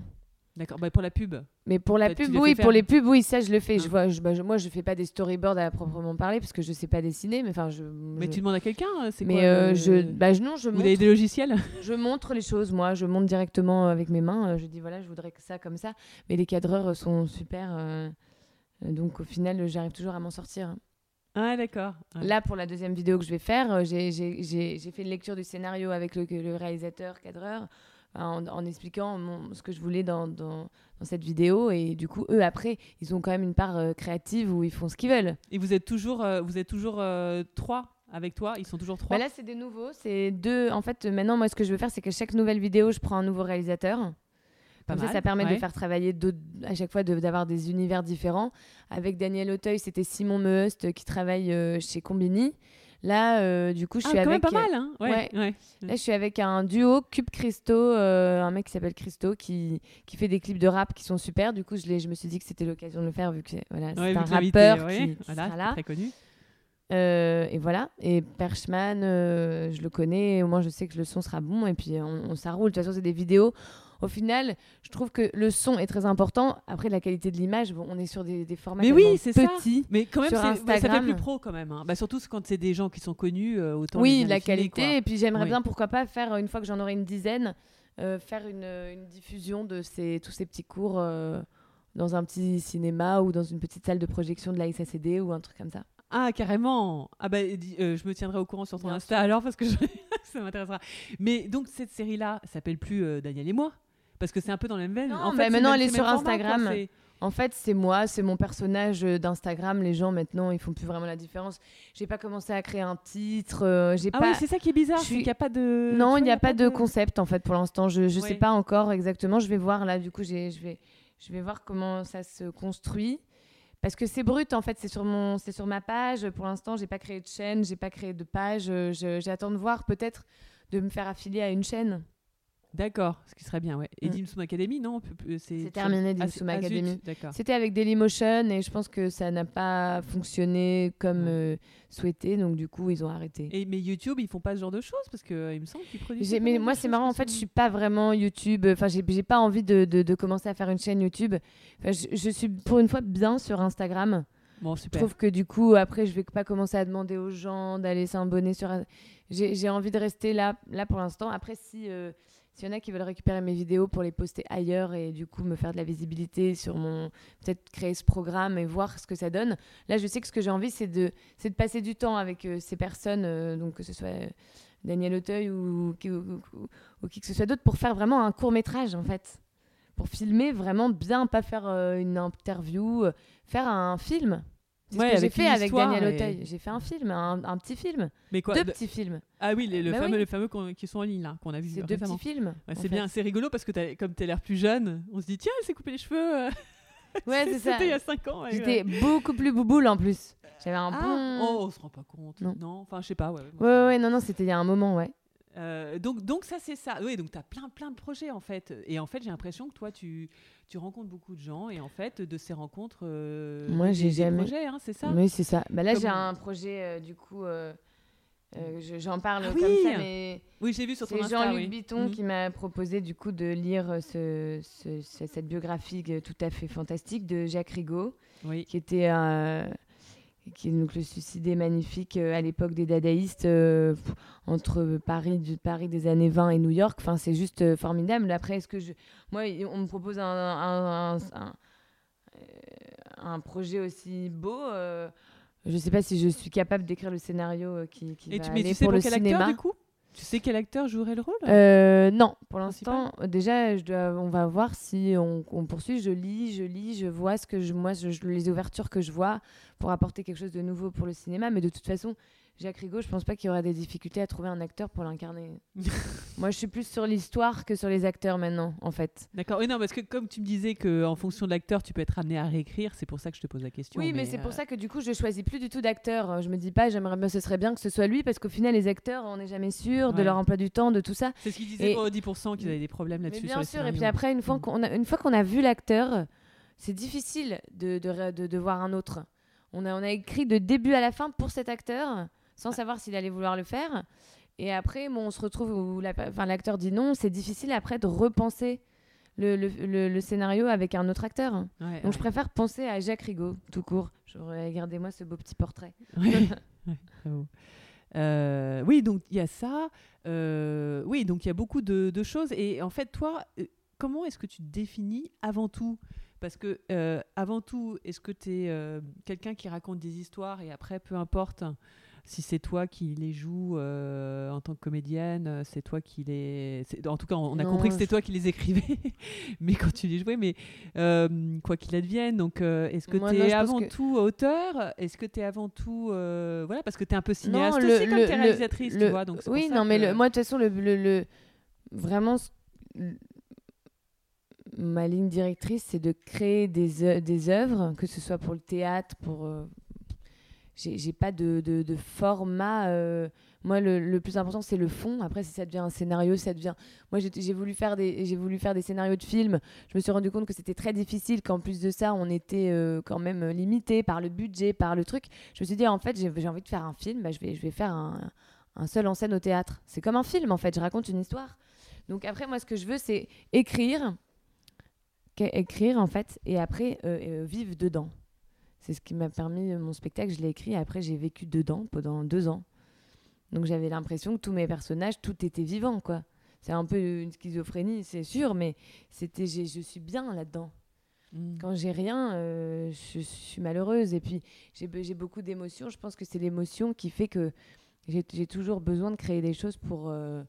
D'accord, bah pour la pub. Mais pour la pub, oui, pour les pubs, oui, ça je le fais. Je ah. vois, je, bah, moi, je fais pas des storyboards à proprement parler parce que je sais pas dessiner, mais enfin, je. Mais tu demandes à quelqu'un, euh, c'est quoi Mais euh, je, bah, non, je. Vous avez des logiciels? *laughs* Je montre les choses, moi, je monte directement avec mes mains. Euh, je dis voilà, je voudrais que ça comme ça. Mais les cadreurs sont super, donc au final, j'arrive toujours à m'en sortir. Ah d'accord. Là, pour la deuxième vidéo que je vais faire, j'ai fait une lecture du scénario avec le, le réalisateur, cadreur en, expliquant ce que je voulais dans, dans, cette vidéo. Et du coup, eux, après, ils ont quand même une part euh, créative où ils font ce qu'ils veulent. Et vous êtes toujours, euh, vous êtes toujours euh, trois avec toi? Ils sont toujours trois? Bah Là, c'est des nouveaux. C'est deux. En fait, maintenant, moi, ce que je veux faire, c'est que chaque nouvelle vidéo, je prends un nouveau réalisateur. Comme ça, ça permet de faire travailler à chaque fois d'avoir des univers différents. Avec Daniel Auteuil, c'était Simon Meust qui travaille chez Combini. Là, euh, du coup, je ah, suis avec. pas mal, hein ouais, Là, je suis avec un duo Cube Christo, euh, un mec qui s'appelle Christo, qui, qui fait des clips de rap qui sont super. Du coup, je, je me suis dit que c'était l'occasion de le faire vu que voilà, c'est un rappeur qui, voilà, sera là. Très connu. Euh, et voilà. Et Perchman, euh, je le connais. Au moins, je sais que le son sera bon. Et puis, on, ça roule. De toute façon, c'est des vidéos. Au final, je trouve que le son est très important. Après, la qualité de l'image, bon, on est sur des, des formats mais oui, c'est petits. Mais quand même, ça fait plus pro quand même. Hein. Bah, surtout quand c'est des gens qui sont connus, euh, autant. Oui, la qualité. Et puis, j'aimerais bien, pourquoi pas, faire une fois que j'en aurai une dizaine, faire une, une, diffusion de ces, tous ces petits cours dans un petit cinéma ou dans une petite salle de projection de la SACD ou un truc comme ça. Ah, carrément Ah, bah, euh, je me tiendrai au courant sur ton Insta alors parce que *laughs* ça m'intéressera. Mais donc, cette série-là s'appelle plus euh, Daniel et moi Parce que c'est un peu dans la même veine. en fait, maintenant, elle est sur Instagram. en fait, c'est moi, c'est mon personnage euh, d'Instagram. Les gens, maintenant, ils font plus vraiment la différence. J'ai pas commencé à créer un titre. j'ai ah pas... oui, c'est ça qui est bizarre. Il y a pas de. Non, il n'y a, pas de concept, en fait, pour l'instant. Je, je sais pas encore exactement. Je vais voir, là, du coup, je vais, je vais voir comment ça se construit. Parce que c'est brut, en fait, c'est sur, mon, sur ma page. Pour l'instant, j'ai pas créé de chaîne, j'ai pas créé de page. J'attends de voir peut-être de me faire affilier à une chaîne. D'accord, ce qui serait bien, ouais. Et mm. Academy, non C'est terminé Dimsum Academy. C'était avec Dailymotion et je pense que ça n'a pas fonctionné comme euh, souhaité, donc du coup ils ont arrêté. Et mais YouTube, ils font pas ce genre de choses parce que euh, il me semble qu'ils produisent. Mais moi c'est marrant, en fait, je suis pas vraiment YouTube. Enfin, j'ai pas envie de, de, commencer à faire une chaîne YouTube. Enfin, je, je, suis pour une fois bien sur Instagram. Bon, super. Je trouve que du coup, après, je vais pas commencer à demander aux gens d'aller s'abonner sur. J'ai envie de rester là, là pour l'instant. Après, si euh, s'il y en a qui veulent récupérer mes vidéos pour les poster ailleurs et du coup me faire de la visibilité sur mon. Peut-être créer ce programme et voir ce que ça donne. Là, je sais que ce que j'ai envie, c'est de, de passer du temps avec euh, ces personnes, euh, donc que ce soit Daniel Auteuil ou, ou, qui que ce soit d'autre, pour faire vraiment un court métrage en fait. Pour filmer vraiment bien, pas faire euh, une interview, faire un film. C'est ce que j'ai fait avec Daniel Auteuil. J'ai fait un film, un, petit film. Mais quoi Deux petits films. Ah oui, le, bah fameux, fameux qui sont en ligne, là, qu'on a vu. C'est deux petits films. c'est bien, c'est rigolo parce que as, comme tu as l'air plus jeune, on se dit, tiens, elle s'est coupé les cheveux. *laughs* Ouais, *laughs* c'est ça. C'était il y a 5 ans. J'étais beaucoup plus bouboule en plus. J'avais un ah, bon. Oh, on se rend pas compte. Non. Enfin, je sais pas. Ouais, ouais, ouais, non, non, c'était il y a un moment, ouais. Euh, donc, donc ça c'est ça. Oui, donc tu as plein plein de projets en fait. Et en fait, j'ai l'impression que toi tu tu rencontres beaucoup de gens et en fait de ces rencontres euh, moi j'ai jamais projets, hein, c'est ça? Oui c'est ça bah là j'ai un projet euh, du coup euh, euh, j'en parle ah comme ça mais oui j'ai vu sur ton Jean-Luc oui. Bitton mhm. qui m'a proposé du coup de lire ce, ce, cette biographie tout à fait fantastique de Jacques Rigaud oui. qui était qui donc le suicidé magnifique à l'époque des dadaïstes entre Paris du Paris des années 20 et New York enfin c'est juste formidable après est-ce que je moi, on me propose un, un, projet aussi beau. Euh, je ne sais pas si je suis capable d'écrire le scénario euh, qui, qui Et va tu, aller tu sais pour, le quel cinéma. Acteur, du coup? Tu sais quel acteur jouerait le rôle? Euh, Non, pour l'instant, déjà, je dois, on va voir si on, on, poursuit. Je lis, je lis, je vois ce que je, moi, je, les ouvertures que je vois pour apporter quelque chose de nouveau pour le cinéma. Mais de toute façon, Jacques Rigaud, je pense pas qu'il y aura des difficultés à trouver un acteur pour l'incarner. *laughs* Moi, je suis plus sur l'histoire que sur les acteurs maintenant, en fait. D'accord. Oui, non, parce que comme tu me disais qu'en fonction de l'acteur, tu peux être amené à réécrire, c'est pour ça que je te pose la question. Oui, mais, c'est pour euh, ça que du coup, je choisis plus du tout d'acteur. Je me dis pas, j'aimerais bien, ce serait bien que ce soit lui, parce qu'au final, les acteurs, on n'est jamais sûr de leur emploi du temps, de tout ça. C'est ce qu'ils disaient pour 10% qu'ils avaient des problèmes là-dessus. Bien sûr. Et puis après, une fois mm. qu'on a, une fois qu'on a vu l'acteur, c'est difficile de de, de, de, voir un autre. On a, on a écrit de début à la fin pour cet acteur sans savoir s'il allait vouloir le faire. Et après, bon, on se retrouve où l'acteur dit non. C'est difficile après de repenser le, le, le, scénario avec un autre acteur. Donc je préfère penser à Jacques Rigaud, tout court. Regardez-moi ce beau petit portrait. *laughs* Euh, oui, donc il y a ça. Euh, oui, donc il y a beaucoup de, de, choses. Et en fait, toi, euh, comment est-ce que tu te définis avant tout? Parce que, avant tout, est-ce que tu es quelqu'un qui raconte des histoires et après, peu importe si c'est toi qui les joues euh, en tant que comédienne, euh, c'est toi qui les. En tout cas, on a compris que c'était toi qui les écrivais, *laughs* mais quand tu les jouais, mais euh, quoi qu'il advienne. Donc, est-ce que tu es avant tout auteur? Est-ce que tu es avant tout. voilà, parce que tu es un peu cinéaste aussi, comme tu es réalisatrice, tu vois. Donc oui, non, mais moi, de toute façon, le, vraiment. Ma ligne directrice, c'est de créer des, des œuvres, que ce soit pour le théâtre, pour j'ai pas de, de, format. euh, moi, le, le plus important, c'est le fond. Après, si ça devient un scénario, ça devient. Moi, j'ai voulu, faire des- voulu faire des scénarios de films. Je me suis rendu compte que c'était très difficile, qu'en plus de ça, on était euh, quand même limité par le budget, par le truc. Je me suis dit, en fait, j'ai envie de faire un film. Bah, je, vais, je vais faire un, un seul en scène au théâtre. C'est comme un film, en fait. Je raconte une histoire. Donc, après, moi, ce que je veux, c'est écrire. Écrire, en fait, et après, euh, vivre dedans. C'est ce qui m'a permis euh, mon spectacle. Je l'ai écrit et après, j'ai vécu dedans pendant deux ans. Donc j'avais l'impression que tous mes personnages, tout était vivant, quoi. C'est un peu une schizophrénie, c'est sûr, mais c'était, je suis bien là-dedans. Mm. Quand j'ai rien, euh, je, je suis malheureuse. Et puis j'ai be- j'ai beaucoup d'émotions. Je pense que c'est l'émotion qui fait que j'ai j'ai toujours besoin de créer des choses pour, euh,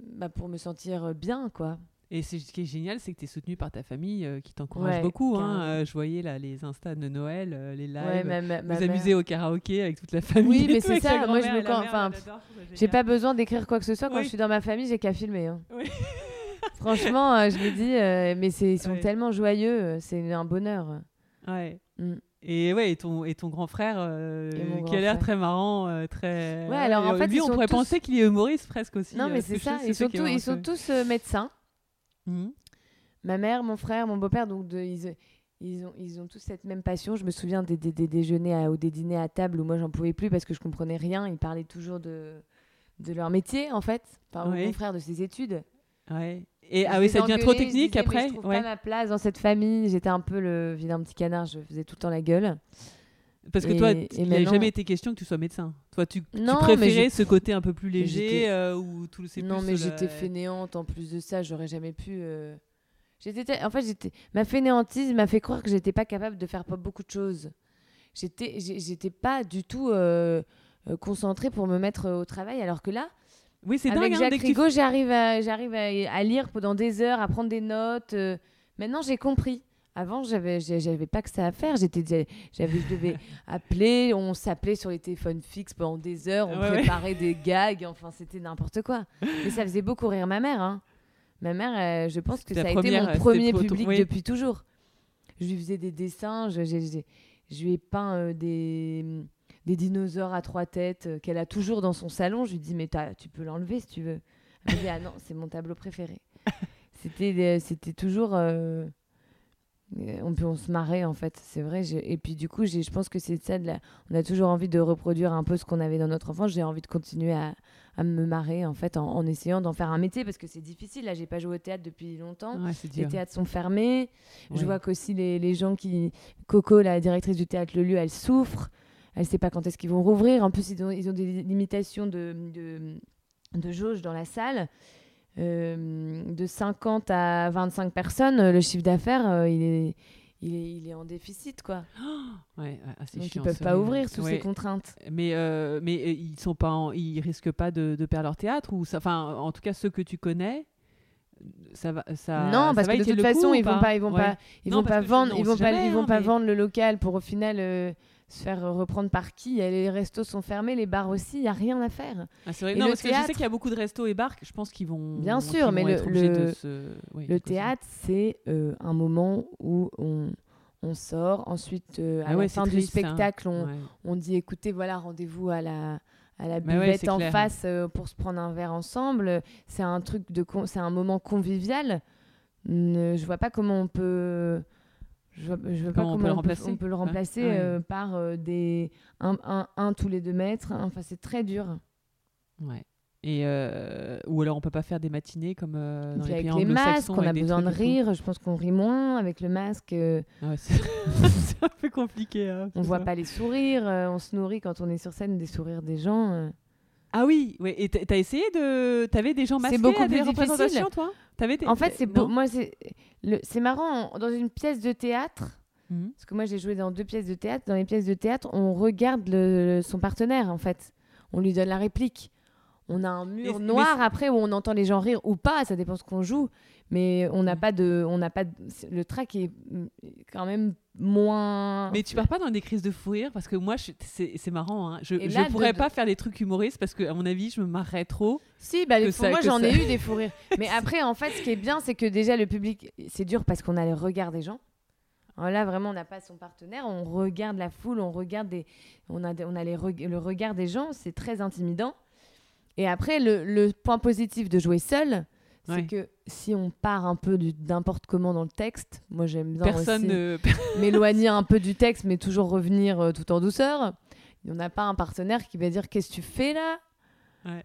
bah, pour me sentir bien, quoi. Et ce qui est génial, c'est que tu es soutenu par ta famille euh, qui t'encourage Ouais, beaucoup. Hein. Euh, je voyais là les Insta de Noël, euh, les lives. Ouais, ma- ma- ma vous mère- amusez au karaoké avec toute la famille. Oui, mais c'est ça, moi, je me enfin, J'ai pas besoin d'écrire quoi que ce soit. Quand Oui. je suis dans ma famille, j'ai qu'à filmer. hein. Oui. *laughs* Franchement, euh, je me dis, mais ils sont Ouais. tellement joyeux, c'est un bonheur. Ouais. Mm. Et ouais, et ton, et ton grand frère, euh, qui a l'air très marrant, euh, très. Ouais, alors, en fait, lui, on pourrait tous- penser qu'il est humoriste presque aussi. Non, mais c'est ça. Ils sont, tous, marrant, ils sont ouais. tous médecins. Mhm. Ma mère, mon frère, mon beau-père, donc de- ils, ils, ont, ils ont tous cette même passion. Je me souviens des, des- des déjeuners à- ou des dîners à table où moi j'en pouvais plus parce que je comprenais rien. Ils parlaient toujours de, de leur métier en fait. Enfin, ou Oui. mon frère de ses études. Ouais. Et ah oui, ça devient trop je technique disais, après. Je trouve ouais. pas ma place dans cette famille. J'étais un peu le vilain petit canard. Je faisais tout le temps la gueule. Parce que Et- toi, il n'a jamais été question que tu sois médecin. Toi, tu, Non, préférais ce côté un peu plus léger euh, où tout c'est non, plus mais la- j'étais fainéante en plus de ça. J'aurais jamais pu. euh, J'étais, en fait, j'étais. Ma fainéantise m'a fait croire que j'étais pas capable de faire pas beaucoup de choses. J'étais, j'étais pas du tout euh, euh, concentrée pour me mettre euh, au travail, alors que là, Oui, c'est avec dingue. hein, Jacques tu j'arrive à, j'arrive à, à lire pendant des heures, à prendre des notes. euh. Maintenant, j'ai compris. Avant, j'avais, j'avais pas que ça à faire. J'étais, j'avais, je devais *laughs* appeler. On s'appelait sur les téléphones fixes pendant des heures. On Ouais, ouais. préparait des gags. Enfin, c'était n'importe quoi. Mais ça faisait beaucoup rire ma mère. hein. Ma mère, euh, je pense que ça a été mon euh, premier public oui. depuis toujours. Je lui faisais des dessins. Je, lui ai peint euh, des, des dinosaures à trois têtes euh, qu'elle a toujours dans son salon. Je lui dis, mais tu peux l'enlever si tu veux. Elle me dit, ah non, c'est mon tableau préféré. *laughs* C'était c'était toujours. Euh, on, peut, on se marrait en fait, c'est vrai. Et puis du coup, je pense que c'est ça. De la... On a toujours envie de reproduire un peu ce qu'on avait dans notre enfance. J'ai envie de continuer à, à me marrer en fait en, en essayant d'en faire un métier parce que c'est difficile. Là, j'ai pas joué au théâtre depuis longtemps. Ouais, Les théâtres sont fermés. Ouais. Je vois qu'aussi les, les gens qui. Coco, la directrice du théâtre Le Lieu, elle souffre. Elle sait pas quand est-ce qu'ils vont rouvrir. En plus, ils ont, ils ont des limitations de, de, de jauge dans la salle. Euh, de 50 à 25 personnes, le chiffre d'affaires, euh, il, est, il, est, il est en déficit. quoi. Ouais, *gasps* ouais, ah, ils peuvent pas ouvrir sous Ouais. ces contraintes. Mais, euh, mais euh, ils sont pas, en- ils risquent pas de, de perdre leur théâtre ou ça, enfin, en tout cas ceux que tu connais, ça va, ça. non, ça parce va que de toute façon, coup, ils vont pas, ils vont pas, ils vont pas vendre, ils vont pas, ils vont hein, pas vendre le local pour au final euh, se faire reprendre par qui Les restos sont fermés, les bars aussi, il y a rien à faire. Ah, c'est vrai. Et Non, le parce que je sais théâtre- qu'il y a beaucoup de restos et bars. Je pense qu'ils vont. Bien sûr, mais le- le- se- oui, Le de théâtre, c'est euh, un moment où on, on sort. Ensuite, euh, à Ah la ouais, fin du hein. spectacle, on, Ouais. on dit écoutez, voilà, rendez-vous à la, à la ouais, buvette en clair. face euh, pour se prendre un verre ensemble. C'est un truc de, c'est un moment convivial. Ne- je vois pas comment on peut. Je vois, je vois pas Comment on peut le remplacer on peut le Ouais, remplacer ouais. euh, par euh, des un, un, un tous les deux mètres. Enfin, c'est très dur. Ouais. Et euh, ou alors on peut pas faire des matinées comme euh, dans les avec les masques, on a besoin de rire. Je pense qu'on rit moins avec le masque. euh, Ah ouais, c'est *laughs* c'est un peu compliqué. hein, On c'est voit ça. pas les sourires, on se nourrit quand on est sur scène des sourires des gens. Ah oui, ouais. Et t'as essayé de. T'avais des gens C'est masqués beaucoup à des plus difficile. représentations, toi? T'avais En fait, c'est beau- moi c'est le- c'est marrant dans une pièce de théâtre Mhm. parce que moi j'ai joué dans deux pièces de théâtre. Dans les pièces de théâtre, on regarde le- son partenaire en fait. On lui donne la réplique. On a un mur Et- noir après où on entend les gens rire ou pas, ça dépend ce qu'on joue. Mais on n'a Mhm. pas de, on n'a pas de- le track est mm, quand même moins. Mais tu pars pas dans des crises de fou rire parce que moi, je- c'est c'est marrant. Hein. Je, je là, de- pourrais de- pas faire des trucs humoristes parce que, à mon avis, je me marrerais trop. Si, bah, les que fous- ça- moi j'en ça- ai eu des fous rires. *laughs* Mais après, en fait, ce qui est bien, c'est que déjà le public, c'est dur parce qu'on a le regard des gens. Alors là, vraiment, on n'a pas son partenaire, on regarde la foule, on regarde des, on a, on a les le regard des gens, c'est très intimidant. Et après, le, le, point positif de jouer seul, c'est que si on part un peu d'importe comment dans le texte, moi j'aime bien Personne ne... *laughs* m'éloigner un peu du texte, mais toujours revenir euh, tout en douceur. On n'a pas un partenaire qui va dire qu'est-ce que tu fais là?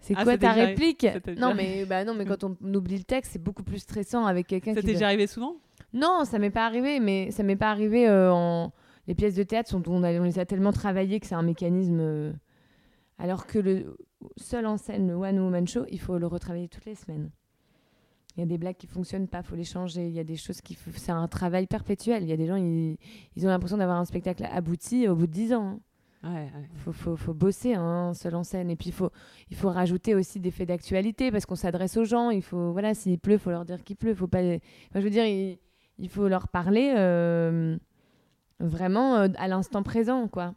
C'est ah, quoi ta réplique? Non mais bah non mais quand *laughs* on oublie le texte, c'est beaucoup plus stressant avec quelqu'un. Ça t'est déjà arrivé souvent? Non, ça m'est pas arrivé, mais ça m'est pas arrivé euh, en les pièces de théâtre sont on, les a tellement travaillées que c'est un mécanisme. Euh, alors que le seul en scène, le One Woman Show, il faut le retravailler toutes les semaines. Il y a des blagues qui fonctionnent pas, faut les changer. Il y a des choses qui, c'est un travail perpétuel. Il y a des gens, ils, ont l'impression d'avoir un spectacle abouti au bout de 10 ans. Il hein. faut, faut, faut, bosser hein, seul en scène. Et puis, il faut, il faut rajouter aussi des faits d'actualité parce qu'on s'adresse aux gens. Il faut, voilà, s'il pleut, il faut leur dire qu'il pleut. Faut pas... je veux dire, il, faut leur parler euh, vraiment euh, à l'instant présent, quoi.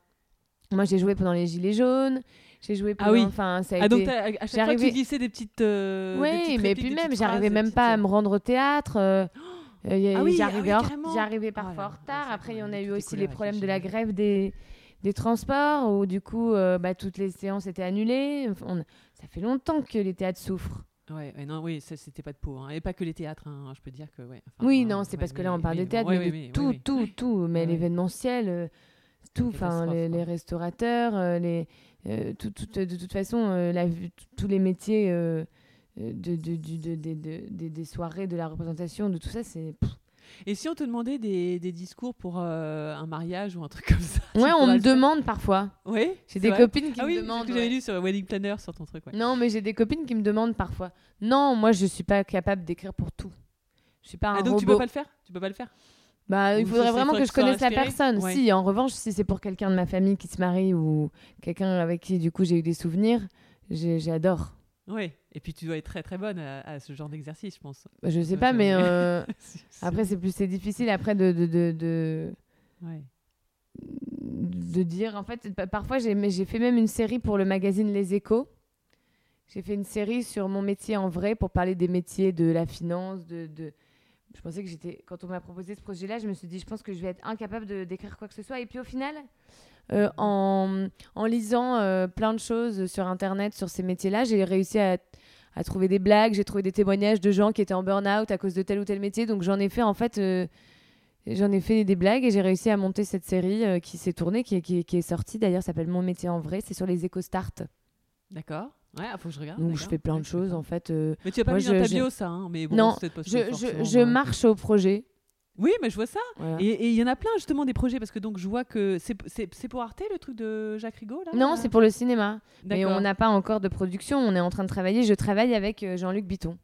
Moi, j'ai joué pendant les Gilets jaunes. J'ai joué pendant. Ah oui. Enfin, ça a ah, donc à chaque fois, tu glissais des petites. Euh, oui, mais puis même, j'arrivais même pas à me rendre au théâtre. Euh, *gasps* euh, ah oui, j'arrivais ah parfois en retard. Après, il y en a eu aussi les problèmes de la grève des, des transports, où du coup, bah, toutes les séances étaient annulées. Ça fait longtemps que les théâtres souffrent. Ouais, non, oui, c'était pas de peau. Hein. Et pas que les théâtres, hein, je peux dire que. Ouais, oui, non, c'est parce que là, on parle de théâtre, mais, de tout, tout, tout. Mais l'événementiel, tout. Enfin, les, les, restaurateurs, les, euh, tout, de toute façon, euh, la, tous les métiers euh, de, de, de, des soirées, de la représentation, de tout ça, c'est. Et si on te demandait des, des discours pour un mariage ou un truc comme ça Ouais, on me demande parfois. Oui J'ai des copines qui ah me demandent. j'avais lu sur Wedding Planner, sur ton truc. Non, mais j'ai des copines qui me demandent parfois. Non, moi, je suis pas capable d'écrire pour tout. Je suis pas un ah, donc robot. tu peux pas le faire? Tu peux pas le faire? Bah, il faudrait vraiment que je connaisse la personne. Si, en revanche, si c'est pour quelqu'un de ma famille qui se marie ou quelqu'un avec qui, du coup, j'ai eu des souvenirs, j'adore. Oui, et puis tu dois être très très bonne à, ce genre d'exercice, je pense. Bah, je sais pas, mais euh, *laughs* après, c'est plus c'est difficile après de. de, de, de... de dire en fait parfois j'ai fait même une série pour le magazine Les Échos j'ai fait une série sur mon métier en vrai pour parler des métiers de la finance de, de je pensais que j'étais. Quand on m'a proposé ce projet-là, je me suis dit, je pense que je vais être incapable de d'écrire quoi que ce soit. Et puis au final, euh, en, en, lisant euh, plein de choses sur Internet sur ces métiers-là, j'ai réussi à, à, trouver des blagues, j'ai trouvé des témoignages de gens qui étaient en burn-out à cause de tel ou tel métier. Donc j'en ai fait en fait. Euh, j'en ai fait des blagues et j'ai réussi à monter cette série qui s'est tournée, qui, qui, est sortie d'ailleurs, s'appelle Mon métier en vrai. C'est sur les éco-start. D'accord. Ouais, faut que je regarde. Donc je fais plein de choses en fait. Euh, mais tu as pas mis dans ta bio ça, hein, mais bon, non, pas je, je, je marche au projet. Oui, mais je vois ça. Et il y en a plein justement des projets parce que donc je vois que c'est pour Arte le truc de Jacques Rigaud là Non, c'est pour le cinéma. Mais on n'a pas encore de production. On est en train de travailler. Je travaille avec euh, Jean-Luc Bitton.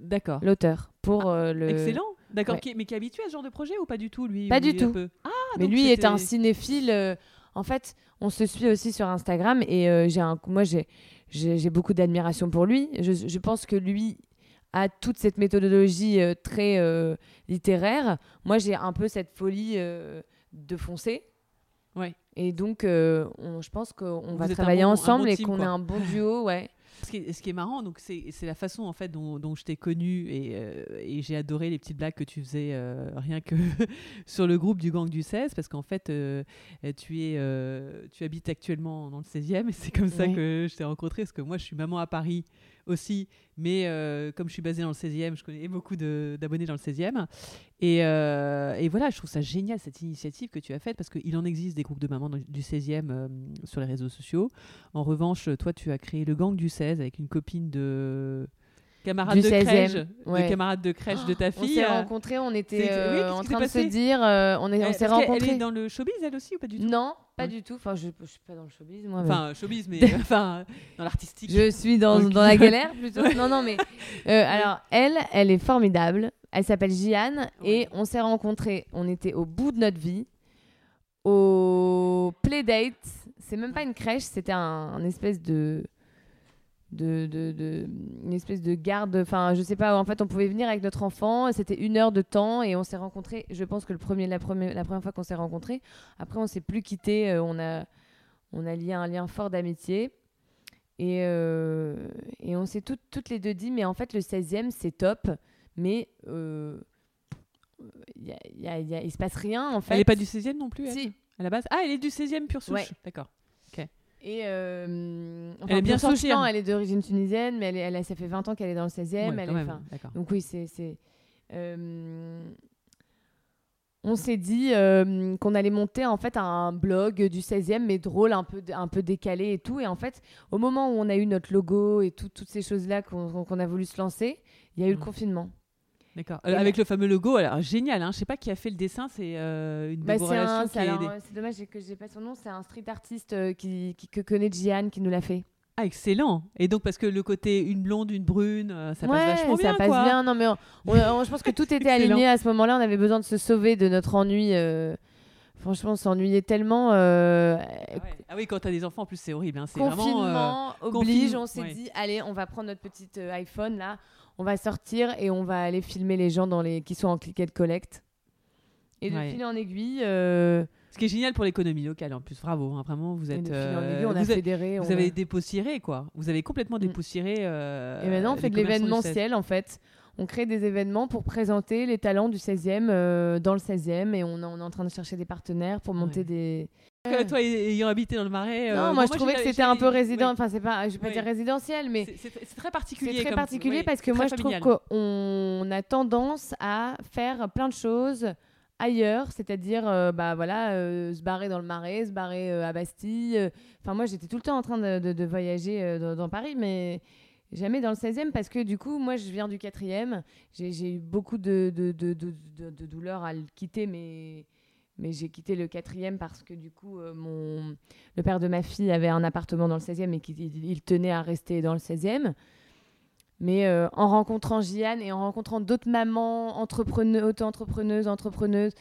D'accord. L'auteur pour ah, euh, le. Excellent. D'accord. Mais qui est habitué à ce genre de projet ou pas du tout lui Pas du tout. Ah, mais lui est un cinéphile. En fait, on se suit aussi sur Instagram et j'ai un. Moi j'ai j'ai beaucoup d'admiration pour lui. Je, pense que lui a toute cette méthodologie euh, très euh, littéraire. Moi, j'ai un peu cette folie euh, de foncer. Ouais. Et donc, je pense qu'on va travailler ensemble et qu'on a un bon duo. Ouais. Ce qui, est, ce qui est marrant, donc c'est la façon en fait dont, dont je t'ai connu et, et j'ai adoré les petites blagues que tu faisais rien que *laughs* sur le groupe du gang du 16 parce qu'en fait tu es tu habites actuellement dans le 16e et c'est comme ça que je t'ai rencontré parce que moi je suis maman à Paris aussi. Mais euh, comme je suis basée dans le 16e, je connais beaucoup d'abonnés dans le 16e. Et, euh, et, voilà, je trouve ça génial cette initiative que tu as faite parce qu'il en existe des groupes de mamans du 16e euh, sur les réseaux sociaux. En revanche, toi, tu as créé le gang du 16 avec une copine de camarade de crèche, de camarade de crèche de ta fille. On s'est rencontrés, on était en train de se dire, on, est, on s'est rencontrés. Elle est dans le showbiz elle aussi ou pas du tout? Non, pas du tout. Enfin, je, je suis pas dans le showbiz, moi. Enfin, showbiz, mais *laughs* enfin, dans l'artistique. Je suis dans, dans la galère plutôt. non, non, mais euh, alors elle, elle est formidable. Elle s'appelle Jiane et on s'est rencontrés. On était au bout de notre vie, au playdate. C'est même pas une crèche, c'était un, un espèce de de, de, de, une espèce de garde. Enfin, je sais pas. En fait, on pouvait venir avec notre enfant. C'était une heure de temps et on s'est rencontrés. Je pense que le premier, la, première, la première fois qu'on s'est rencontrés. Après, on s'est plus quitté. Euh, on a, on a lié un lien fort d'amitié. Et, euh, et on s'est toutes les deux dit, mais en fait, le 16e, c'est top. Mais il euh, y a- y a- y a- il se passe rien en fait. Elle est pas du 16e non plus, elle, Si. à la base? Ah, elle est du 16e pure souche. Ouais. D'accord. Et euh, enfin, Elle est bien sortie, hein. elle est d'origine tunisienne, mais elle, est- elle a- ça fait 20 ans qu'elle est dans le 16e. Ouais, elle est, donc oui, c'est... euh, on s'est dit euh, qu'on allait monter en fait un blog du 16e, mais drôle, un peu, un peu décalé et tout. Et en fait, au moment où on a eu notre logo et tout- toutes ces choses-là qu'on a voulu se lancer, il y a eu le Mhm. confinement. D'accord. Euh, avec le fameux logo, alors génial, hein. je sais pas qui a fait le dessin, c'est euh, une Bah, c'est euh, c'est dommage que j'ai pas son nom, c'est un street artiste euh, qui, qui- que connaît Gian qui nous l'a fait. Ah, excellent. Et donc, parce que le côté une blonde, une brune, ça ouais, passe vachement ça bien. passe quoi. bien. Non, mais on- on- on- je pense que tout était *laughs* aligné à ce moment-là. On avait besoin de se sauver de notre ennui. euh, Franchement, on s'ennuyait tellement. euh, Ah, ouais. Ah oui, quand t'as des enfants, en plus, c'est horrible. hein. C'est vraiment. euh, Confinement oblige. On s'est ouais. dit, allez, on va prendre notre petite euh, iPhone là, on va sortir et on va aller filmer les gens dans les qui sont en click and collect. Et de Ouais. fil en aiguille, euh, Ce qui est génial pour l'économie locale, en plus. Bravo, hein, vraiment, vous et êtes. de fil en euh, aiguille, on a vous, avez- fédéré. vous on avez a- dépoussiéré, quoi. Vous avez complètement Mm. dépoussiéré. euh, Et maintenant, on fait de l'événementiel, en fait. On crée des événements pour présenter les talents du 16e euh, dans le 16e et on, est- on est en train de chercher des partenaires pour monter Ouais. des. Toi, ayant habité dans le Marais. non, euh, moi bon, je trouvais que c'était un peu résident. ouais. Enfin, c'est pas, je vais pas dire résidentiel, mais C'est- très particulier. c'est très particulier parce que moi je trouve qu'on a tendance à faire plein de choses ailleurs, c'est-à-dire euh, bah voilà, euh, se barrer dans le Marais, se barrer à Bastille. Enfin, moi j'étais tout le temps en train de, de- de voyager dans, dans Paris, mais jamais dans le 16e parce que du coup, moi je viens du 4e. J'ai eu beaucoup de, de, de, douleurs à le quitter, mais. Mais j'ai quitté le 4e parce que du coup, euh, mon, le père de ma fille avait un appartement dans le 16e et qu'il il- il tenait à rester dans le 16e. Mais euh, en rencontrant Jeanne et en rencontrant d'autres mamans, entrepreneuses, auto-entrepreneuses, entrepreneuses,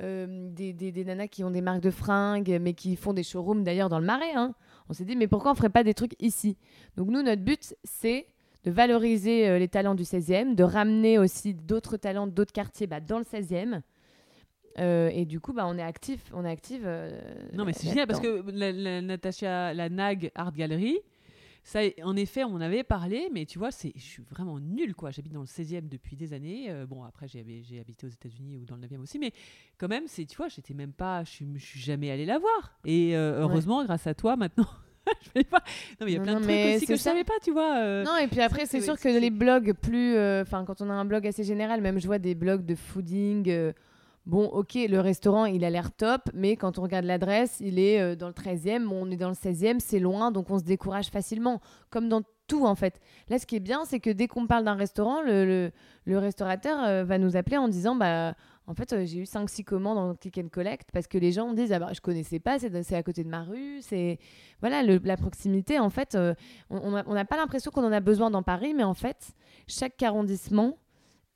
euh, des, nanas qui ont des marques de fringues, mais qui font des showrooms d'ailleurs dans le Marais, hein, on s'est dit, mais pourquoi on ferait pas des trucs ici? Donc nous, notre but, c'est de valoriser les talents du 16e, de ramener aussi d'autres talents d'autres quartiers bah, dans le 16e. Euh, et du coup, bah, on est actif, on est active. euh, Non, mais c'est génial parce que la, la Natacha, la NAG Art Gallery, ça, en effet, on en avait parlé, mais tu vois, c'est, je suis vraiment nulle, quoi. J'habite dans le 16e depuis des années. Euh, bon, après, j'ai, hab- j'ai habité aux États-Unis ou dans le 9e aussi, mais quand même, c'est, tu vois, j'étais même pas, je suis, je suis jamais allée la voir. Et euh, heureusement, grâce à toi, maintenant, *laughs* je vais pas. Non, mais il y a Non, plein non, de trucs aussi que je ça. savais pas, tu vois. euh, Non, et puis après, c'est c'est- sûr que les blogs plus. Enfin, quand on a un blog assez général, même je vois des blogs de fooding. Bon, ok, le restaurant, il a l'air top, mais quand on regarde l'adresse, il est euh, dans le 13e, on est dans le 16e, c'est loin, donc on se décourage facilement. Comme dans tout, en fait. Là, ce qui est bien, c'est que dès qu'on parle d'un restaurant, le, restaurateur euh, va nous appeler en disant Bah. En fait, euh, j'ai eu 5-6 commandes en click and collect parce que les gens disent ah bah, je connaissais pas, c'est à côté de ma rue, c'est voilà la proximité. En fait, on n'a pas l'impression qu'on en a besoin dans Paris, mais en fait, chaque arrondissement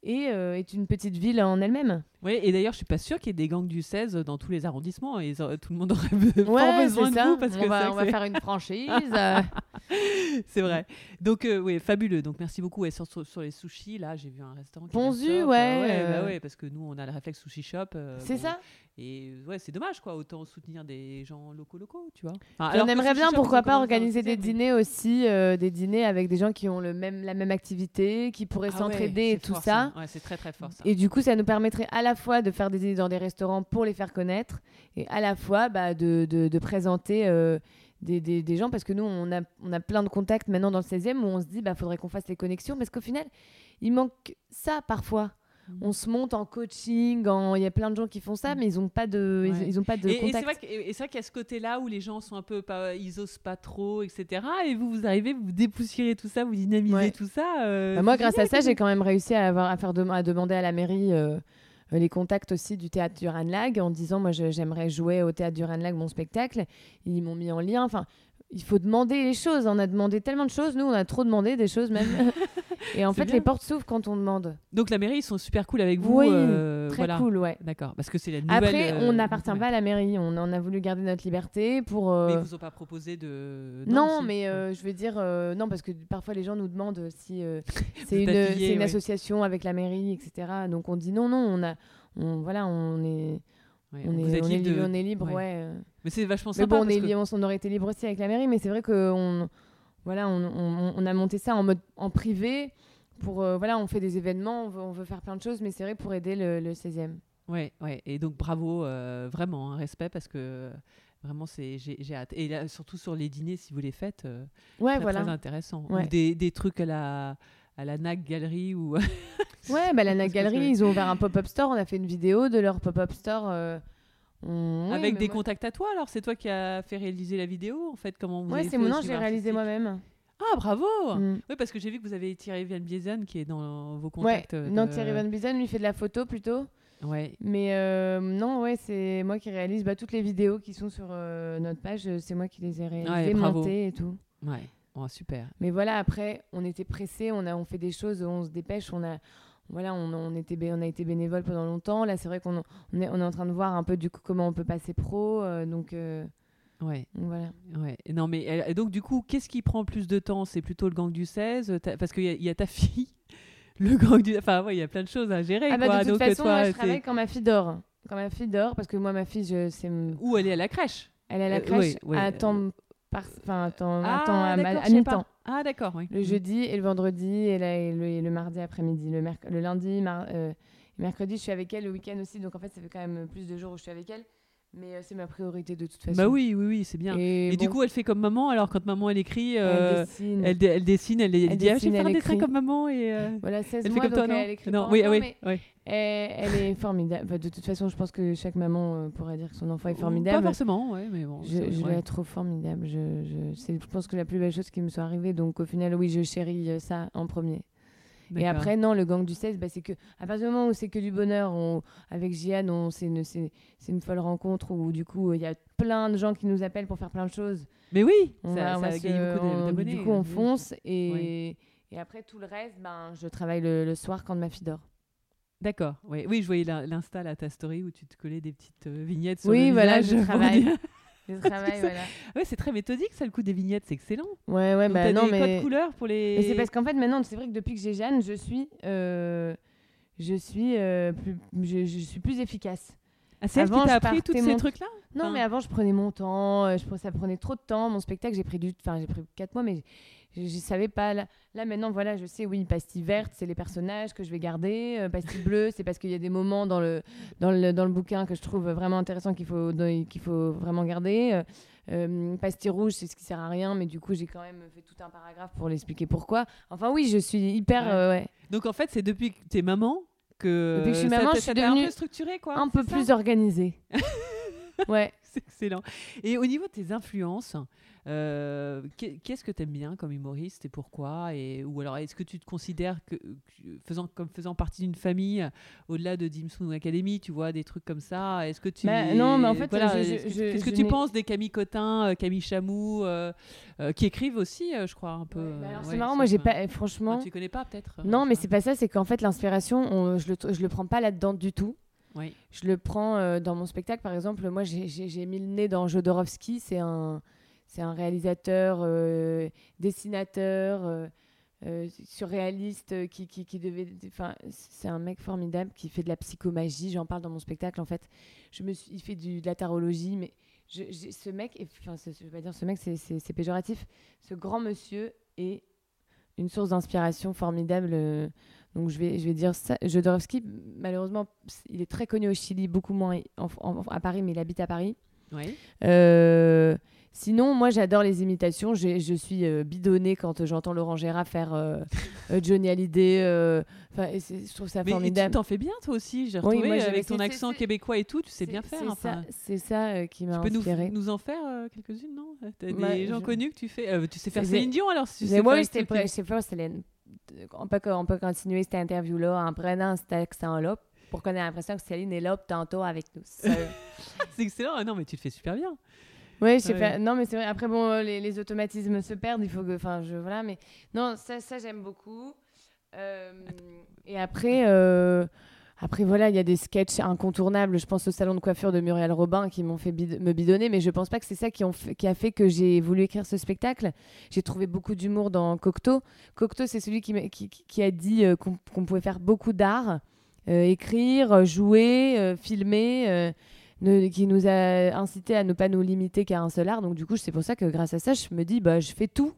est une petite ville en elle-même. Oui, et d'ailleurs, je suis pas sûre qu'il y ait des gangs du 16 dans tous les arrondissements. Et ça- tout le monde aurait Ouais, besoin de ça. vous parce on que va, on va faire une *laughs* franchise. euh, c'est vrai. Donc, euh, oui, fabuleux. Donc, merci beaucoup. Et sur, les sushis, là, j'ai vu un restaurant top. ouais, ouais, bah euh. ouais, parce que nous, on a le réflexe sushi shop. euh, c'est bon, ça. Et ouais, c'est dommage, quoi. Autant soutenir des gens locaux, locaux, tu vois. Enfin, alors on aimerait bien, pourquoi pas, organiser des dîners aussi, euh, des dîners avec des gens qui ont le même, la même activité, qui pourraient Ah s'entraider et tout ça. Ouais, c'est très, très fort, ça. Et du coup, ça nous permettrait à la fois de faire des dîners dans des restaurants pour les faire connaître et à la fois bah, de, de- de présenter euh, des, des- des gens parce que nous, on a, on a plein de contacts maintenant dans le 16e où on se dit bah faudrait qu'on fasse les connexions parce qu'au final, il manque ça parfois. Mhm. On se monte en coaching, en- il y a plein de gens qui font ça, mais ils n'ont pas de, ils- Ouais. ils, ont pas de Et, contact. et- c'est vrai qu'il y a ce côté-là où les gens sont un peu, pas, ils osent pas trop, etc. Et vous, vous arrivez, vous dépoussiérez tout ça, vous dynamisez Ouais. tout ça. euh, Bah, moi, grâce à ça, j'ai quand même réussi à, avoir, à, faire dem- à demander à la mairie euh, les contacts aussi du théâtre du Ranlag en disant moi j'aimerais jouer au théâtre du Ranlag mon spectacle. Ils m'ont mis en lien. Enfin, il faut demander les choses. On a demandé tellement de choses. Nous, on a trop demandé des choses même. *laughs* Et en fait, bien. les portes s'ouvrent quand on demande. Donc la mairie, ils sont super cool avec vous. Oui, euh, Très voilà. cool, ouais. D'accord, parce que c'est la nouvelle. Après, on euh, n'appartient pas à la mairie. On en a voulu garder notre liberté pour. euh, Mais ils vous ont pas proposé de. Non, mais euh, je veux dire, non, parce que parfois les gens nous demandent si *laughs* c'est une, affilié, c'est une ouais. association avec la mairie, etc. Donc on dit non, non, on a, on, voilà, on est, Ouais, on est, on est, libre de- libre, on est libre, ouais. ouais. Mais c'est vachement Mais sympa. bon, on, parce est, que- on aurait été libre aussi avec la mairie, mais c'est vrai qu'on, voilà, on, on- on a monté ça en mode en privé pour, euh, voilà, on fait des événements, on veut, on veut faire plein de choses, mais c'est vrai pour aider le, le 16e. Ouais, ouais. Et donc bravo, euh, vraiment, un respect parce que vraiment c'est j'ai j'ai hâte. Et là, surtout sur les dîners, si vous les faites, euh, Ouais, très, voilà. très intéressant. Ou des, des trucs à la à la NAC Galerie ou Ouais, bah, la *laughs* NAC Galerie, ils ont ouvert un pop-up store. On a fait une vidéo de leur pop-up store. Ouais, avec des moi- contacts à toi. Alors c'est toi qui as fait réaliser la vidéo en fait. Comment vous Ouais, c'est suivre j'ai réalisé moi-même. Ah bravo. Mm. Oui, parce que j'ai vu que vous avez Thierry Van Biesen qui est dans vos Ouais, contacts. euh, non, Thierry Van Biesen, lui, fait de la photo plutôt. Ouais. Mais euh, non, ouais, c'est moi qui réalise bah, toutes les vidéos qui sont sur euh, notre page. C'est moi qui les ai réalisées, Ouais, bravo. montées et tout. Ouais. Oh, super. Mais voilà, après, on était pressés, on, a, on fait des choses, on se dépêche, on a, voilà, on, on était, on a été bénévole pendant longtemps. Là, c'est vrai qu'on on est, on est en train de voir un peu du coup comment on peut passer pro. euh, donc, euh, Ouais. voilà. Ouais. Non, mais et donc du coup, qu'est-ce qui prend plus de temps? C'est plutôt le gang du 16 t'as- Parce qu'il y, y a ta *laughs* fille, le gang du. Enfin, ouais, il y a plein de choses à gérer. Ah bah, quoi. de toute donc, façon, toi, moi, je travaille quand ma fille dort. Quand ma fille dort, parce que moi, ma fille, je, c'est, Ou elle est à la crèche. elle est à la Euh, crèche ouais, ouais, à euh, temps, par, enfin, Ah, à, à mi-temps. Ah, d'accord, oui. Le jeudi et le vendredi et, la- et le, et le mardi après-midi. Le, merc- le lundi, mar- euh, mercredi, je suis avec elle. Le week-end aussi. Donc en fait, ça fait quand même plus de jours où je suis avec elle. Mais euh, c'est ma priorité de toute façon. Bah oui, oui, oui, c'est bien. Et, Et, du coup, elle fait comme maman. Alors, quand maman elle écrit, elle euh, dessine. elle, elle dessine, elle, dit ah, je dessine, vais faire un dessin comme maman et. euh, Voilà, 16 Elle fait comme toi, non elle écrit Non, pas oui, encore, oui, oui. elle, est formidable. Enfin, de toute façon, je pense que chaque maman pourrait dire que son enfant est Pas formidable. forcément, ouais, mais bon. Je, je la trouve formidable. Je, je, je pense que la plus belle chose qui me soit arrivée. Donc au final, oui, je chéris ça en premier. Et après, non, le gang du 16, bah, c'est que à partir du moment où c'est que du bonheur, on, avec Jian, on, c'est, une, folle rencontre où du coup, il y a plein de gens qui nous appellent pour faire plein de choses. Mais oui, On ça, va- on ça va a se- gagné beaucoup on- d'abonnés. Du coup, on fonce et, Ouais. et après tout le reste, ben, je travaille le, le soir quand ma fille dort. D'accord. Ouais. Oui, je voyais l'in- l'insta, là, ta story où tu te collais des petites euh, vignettes sur Oui, le voilà, visage je travaille. *laughs* *laughs* voilà. Ouais, c'est très méthodique, ça, le coup des vignettes, c'est excellent. Ouais, ouais, Donc, bah non, des mais. codes couleurs pour les. Mais c'est parce qu'en fait, maintenant, c'est vrai que depuis que j'ai Jeanne, je suis, euh, je suis, euh, plus, je, je suis plus efficace. Ah, c'est elle qui Avant, t'a appris tous ces mon- trucs-là Non, Enfin- mais avant, je prenais mon temps, euh, je, ça prenait trop de temps. Mon spectacle, j'ai pris du, enfin, j'ai pris 4 mois, mais je, je savais pas. Là, là, maintenant, voilà, je sais, oui, pastille verte, c'est les personnages que je vais garder. euh, pastille bleue, c'est parce qu'il y a des moments dans le, dans le, dans le bouquin que je trouve vraiment intéressant qu'il faut, qu'il faut vraiment garder. Euh, euh, pastille rouge, c'est ce qui sert à rien, mais du coup, j'ai quand même fait tout un paragraphe pour l'expliquer pourquoi. Enfin, oui, je suis hyper, Ouais. euh, ouais, Donc en fait, c'est depuis que t'es maman que. Depuis que je suis maman, je suis t'a un devenue peu structuré, quoi. un peu plus organisée. *laughs* ouais. *laughs* C'est excellent. Et au niveau de tes influences, euh, qu'est- qu'est-ce que tu aimes bien comme humoriste et pourquoi et, Ou alors, est-ce que tu te considères que, que- faisant, comme faisant partie d'une famille, au-delà de Dimson Academy, tu vois, des trucs comme ça? Est-ce que tu. Bah, non, mais en fait, voilà, Qu'est-ce que tu penses des Camille Cotin, euh, Camille Chamou, euh, euh, qui écrivent aussi, je crois, un peu. Bah ouais, c'est marrant, moi, j'ai pas, franchement. ah, tu connais pas peut-être euh, Non, mais c'est pas ça, c'est qu'en fait, l'inspiration, on- je le, je le prends pas là-dedans du tout. Je le prends euh, dans mon spectacle, par exemple. Moi, j'ai- mis le nez dans Jodorowsky. C'est un, réalisateur, euh, dessinateur, euh, surréaliste qui, devait. C'est un mec formidable qui fait de la psychomagie. J'en parle dans mon spectacle, en fait. Il fait de la tarologie, mais ce mec, enfin, je vais pas dire ce mec, c'est péjoratif. Ce grand monsieur est une source d'inspiration formidable. Donc je vais, je vais dire ça. Jodorowsky, malheureusement, il est très connu au Chili, beaucoup moins en- en- à Paris, mais il habite à Paris. Oui. Euh, sinon, moi, j'adore les imitations. Je suis euh, bidonnée quand j'entends Laurent Gérard faire euh, Johnny Hallyday. Enfin, je trouve ça Mais et tu formidable. t'en fais bien, toi aussi. J'ai Oui, retrouvé moi, j'avais- avec ton accent québécois et tout, tu sais bien faire. C'est enfin. ça, c'est ça qui m'a Tu peux nous, inspirée. nous en faire quelques-unes, non? T'as des Ouais, gens je- connus que tu fais Tu sais faire Céline Dion alors si tu Mais sais moi, faire je sais pas, Céline. On peut, on peut continuer cette interview-là en prenant cet accent-là pour qu'on ait l'impression que Céline est là tantôt avec nous. *laughs* C'est excellent. Ah non, mais tu le fais super bien. Oui, je sais Ouais. faire- Non, mais c'est vrai. Après, bon, les, les automatismes se perdent. Il faut que. Enfin, je. Voilà, mais. Non, ça, ça j'aime beaucoup. Euh, et après. euh, Après, voilà, il y a des sketchs incontournables. Je pense au salon de coiffure de Muriel Robin qui m'ont fait me bidonner, mais je pense pas que c'est ça qui, a fait que j'ai voulu écrire ce spectacle. J'ai trouvé beaucoup d'humour dans Cocteau. Cocteau, c'est celui qui, a dit euh, qu'on pouvait faire beaucoup d'art, euh, écrire, jouer, euh, filmer. ne- qui nous a incité à ne pas nous limiter qu'à un seul art. Donc du coup, c'est pour ça que grâce à ça, je me dis, bah, je fais tout.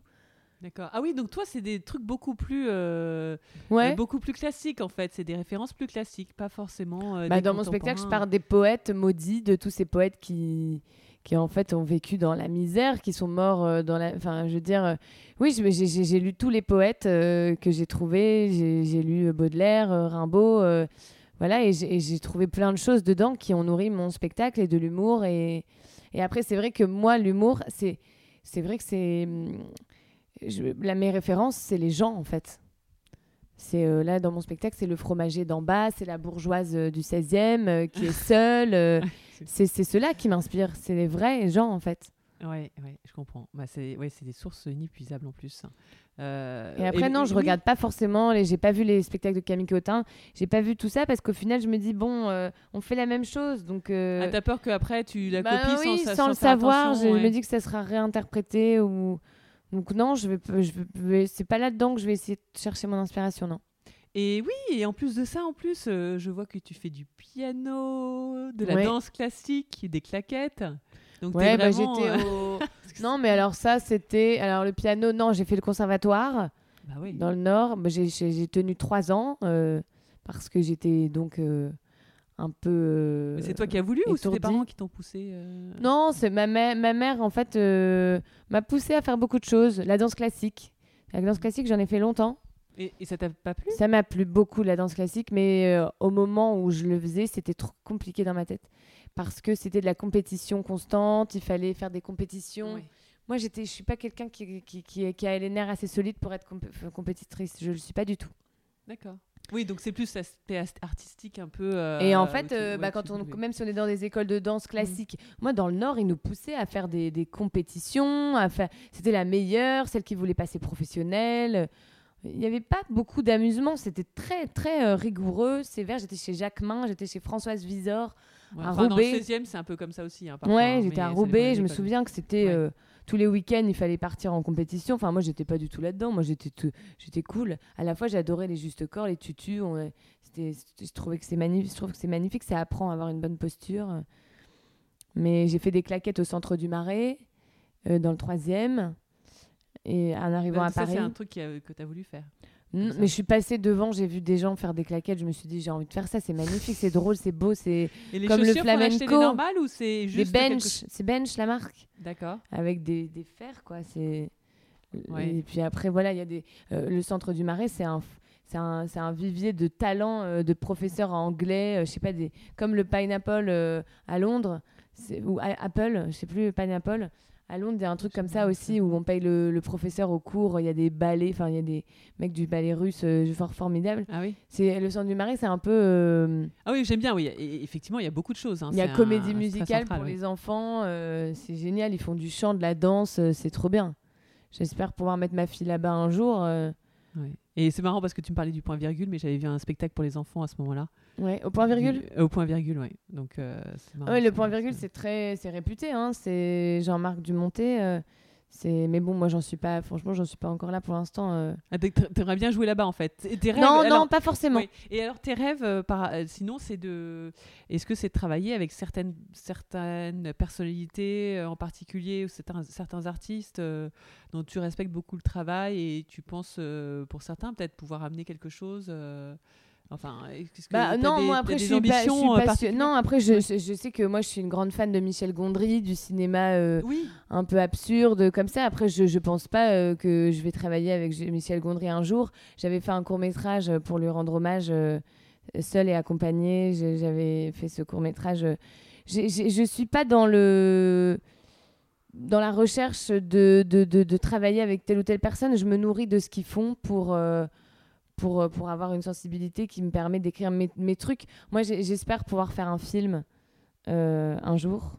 D'accord. Ah oui, donc toi, c'est des trucs beaucoup plus, euh, Ouais. beaucoup plus classiques en fait. C'est des références plus classiques, pas forcément. euh, Bah, des dans mon spectacle, je parle des poètes maudits, de tous ces poètes qui, qui en fait ont vécu dans la misère, qui sont morts euh, dans la. Enfin, je veux dire, oui, j'ai lu tous les poètes euh, que j'ai trouvés. J'ai lu Baudelaire, Rimbaud, voilà, et j'ai et j'ai trouvé plein de choses dedans qui ont nourri mon spectacle et de l'humour. Et, et après, c'est vrai que moi, l'humour, c'est c'est vrai que c'est. Je- La, mes références, c'est les gens, en fait. C'est euh, là dans mon spectacle, c'est le fromager d'en bas, c'est la bourgeoise euh, du 16e euh, qui est *laughs* seule. *laughs* c'est ceux-là qui m'inspirent, c'est les vrais gens en fait. Ouais, ouais, je comprends. Bah, c'est ouais, des sources inépuisables en plus. Et après, non, je regarde pas forcément, les... j'ai pas vu les spectacles de Camille Cotin, j'ai pas vu tout ça parce qu'au final, je me dis, bon, on fait la même chose. Donc, Ah, t'as peur qu'après tu la bah copies oui, sans, sa- sans le savoir, je ouais. me dis que ça sera réinterprété ou. Donc, non, je vais, je vais... c'est pas là-dedans que je vais essayer de chercher mon inspiration, non. Et oui, et en plus de ça, en plus, euh, je vois que tu fais du piano, de la Ouais. danse classique, des claquettes. Donc Ouais, bah, vraiment, j'étais euh, *laughs* au. non, mais alors, ça, c'était. Alors, le piano, non, j'ai fait le conservatoire. bah oui. dans le Nord. Bah, j'ai- tenu trois ans euh, parce que j'étais donc euh, un peu. euh, c'est toi qui as voulu ou c'est tes parents qui t'ont poussé euh Non, c'est ma, mè- ma mère en fait euh, m'a poussé à faire beaucoup de choses. La danse classique. La danse classique, j'en ai fait longtemps. Et, et ça t'a pas plu? Ça m'a plu beaucoup la danse classique, mais euh, au moment où je le faisais, c'était trop compliqué dans ma tête parce que c'était de la compétition constante. Il fallait faire des compétitions. Ouais. Moi, je suis pas quelqu'un qui, qui, qui, qui a les nerfs assez solides pour être compé- compétitrice. Je le suis pas du tout. D'accord. Oui, donc c'est plus l'aspect artistique un peu. euh, Et en où fait, euh, bah, quand on, même si on est dans des écoles de danse classique, moi dans le Nord, ils nous poussaient à faire des, des compétitions, à faire. C'était la meilleure, celle qui voulait passer professionnelle. Il n'y avait pas beaucoup d'amusement, c'était très très euh, rigoureux, sévère. J'étais chez Jacquemin, j'étais chez Françoise Visor. Ouais, à enfin, dans le Roubaix. 16e, c'est un peu comme ça aussi. hein, parfois, ouais, hein, j'étais à Roubaix. Je me souviens que c'était Ouais. Euh, tous les week-ends, il fallait partir en compétition. Enfin, moi, j'étais pas du tout là-dedans. Moi, j'étais tout- j'étais cool. À la fois, j'adorais les justes corps, les tutus. On, c'était, c'était- je trouvais que c'est magnifique. Je trouve que c'est magnifique. Ça apprend à avoir une bonne posture. Mais j'ai fait des claquettes au centre du Marais, euh, dans le troisième, et en arrivant Bah, à ça, Paris. c'est un truc que tu as voulu faire. Ça. mais je suis passée devant, j'ai vu des gens faire des claquettes. Je me suis dit, j'ai envie de faire ça. C'est magnifique, c'est drôle, c'est beau, c'est Comme le des flamenco. normales ou c'est des juste quelque bench. C'est bench la marque. D'accord. avec des, des fers quoi c'est Ouais. et puis après voilà il y a des euh, le centre du marais c'est un c'est un, un vivier de talents euh, de professeurs anglais euh, je sais pas des comme le pineapple euh, à Londres ou Apple je sais plus pineapple à Londres il y a un truc comme ça aussi où on paye le, le professeur au cours il y a des ballets enfin il y a des mecs du ballet russe euh, fort formidables Ah oui. c'est le centre du marais c'est un peu euh, Ah oui, j'aime bien. Oui, Et effectivement, il y a beaucoup de choses. hein, il y a c'est un- comédie c'est très musicale central, pour oui. les enfants, euh, c'est génial, ils font du chant, de la danse, euh, c'est trop bien. J'espère pouvoir mettre ma fille là-bas un jour. euh, Ouais. Et c'est marrant parce que tu me parlais du point virgule, mais j'avais vu un spectacle pour les enfants à ce moment-là. Ouais, au point virgule. Du- euh, Au point virgule, oui. Donc, euh, c'est marrant, Ah ouais, le point virgule, c'est très, c'est réputé, hein. C'est Jean-Marc Dumonté. euh, mais bon, moi, j'en suis pas. Franchement, j'en suis pas encore là pour l'instant. euh. Ah, T'aimerais bien jouer là-bas en fait. Et tes rêves, Non, alors- non, pas forcément. Oui. Et alors tes rêves, euh, par- euh, sinon, c'est de. Est-ce que c'est de travailler avec certaines, certaines personnalités euh, en particulier ou certains, certains artistes dont tu respectes beaucoup le travail et tu penses, pour certains, peut-être pouvoir amener quelque chose Enfin, est-ce que Bah non, des- moi après je suis, pas, je suis ambitions, euh, passion- Non, après je, Ouais. je, je sais que moi je suis une grande fan de Michel Gondry, du cinéma euh, Oui. un peu absurde comme ça. Après je je pense pas euh, que je vais travailler avec Michel Gondry un jour. J'avais fait un court métrage pour lui rendre hommage, euh, seul et accompagné. J'avais fait ce court métrage. Je suis pas dans le dans la recherche de, de, de, de travailler avec telle ou telle personne. Je me nourris de ce qu'ils font pour pour, euh, pour avoir une sensibilité qui me permet d'écrire mes, mes trucs. Moi, j'espère pouvoir faire un film euh, un jour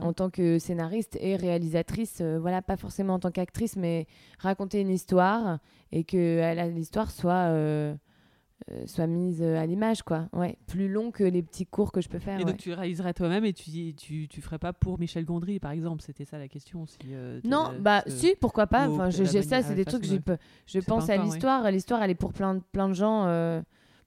en tant que scénariste et réalisatrice. euh, voilà, pas forcément en tant qu'actrice, mais raconter une histoire et que l'histoire soit, euh, euh, soit mise euh, à l'image, quoi. Ouais, plus long que les petits cours que je peux faire. Et ouais. donc tu réaliserais toi-même et tu, tu, tu ferais pas pour Michel Gondry, par exemple C'était ça la question. Si, euh, Non, bah si, pourquoi pas. Enfin, je, j'ai- ça, manière- c'est des trucs que j'y peux. Je pense à encore, l'histoire. L'histoire, elle est pour plein, de- plein de gens. euh,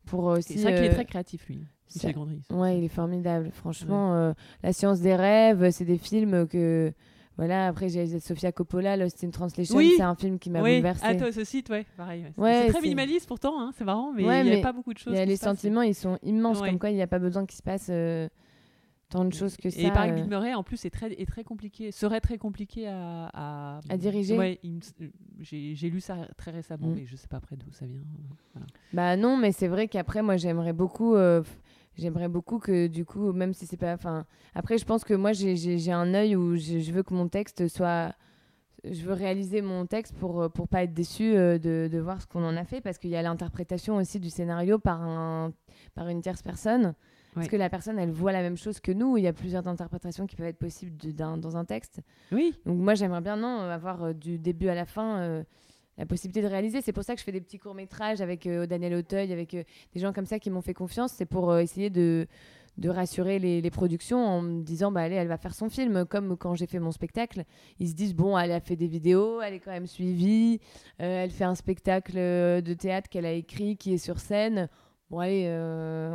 pour aussi. C'est vrai qu'il est très créatif, lui, Michel Gondry. Ouais, il est formidable. Franchement, La science des rêves, c'est des films que voilà, après j'ai Sofia Coppola, Lost in Translation, Oui. c'est un film qui m'a Oui, bouleversée. ah, toi, ce site, ouais, pareil. ouais. Ouais, c'est très minimaliste pourtant, hein, c'est marrant, mais il Ouais, n'y a pas beaucoup de choses. Y a les sentiments, ils sont immenses, comme quoi il n'y a pas besoin qu'il se passe euh, tant de choses que ça. Et pareil, euh. Bill Murray, en plus, est très, est très compliqué, serait très compliqué à, à, À diriger me- j'ai lu ça très récemment, Mm. mais je sais pas après d'où ça vient. Voilà. Bah non, mais c'est vrai qu'après, moi, j'aimerais beaucoup. euh, f- J'aimerais beaucoup que du coup, même si c'est pas. Enfin, après, je pense que moi, j'ai- un œil où je, je veux que mon texte soit. Je veux réaliser mon texte pour pour pas être déçu euh, de, de voir ce qu'on en a fait, parce qu'il y a l'interprétation aussi du scénario par un par une tierce personne. Parce que la personne, elle voit la même chose que nous. Il y a plusieurs interprétations qui peuvent être possibles de- d'un- dans un texte. Oui, Donc moi, j'aimerais bien non avoir euh, du début à la fin euh, la possibilité de réaliser. C'est pour ça que je fais des petits courts métrages avec euh, Daniel Auteuil, avec euh, des gens comme ça qui m'ont fait confiance. C'est pour euh, essayer de de rassurer les, productions en me disant bah allez elle va faire son film. Comme quand j'ai fait mon spectacle ils se disent bon elle a fait des vidéos elle est quand même suivie. Euh, elle fait un spectacle de théâtre qu'elle a écrit qui est sur scène. Bon allez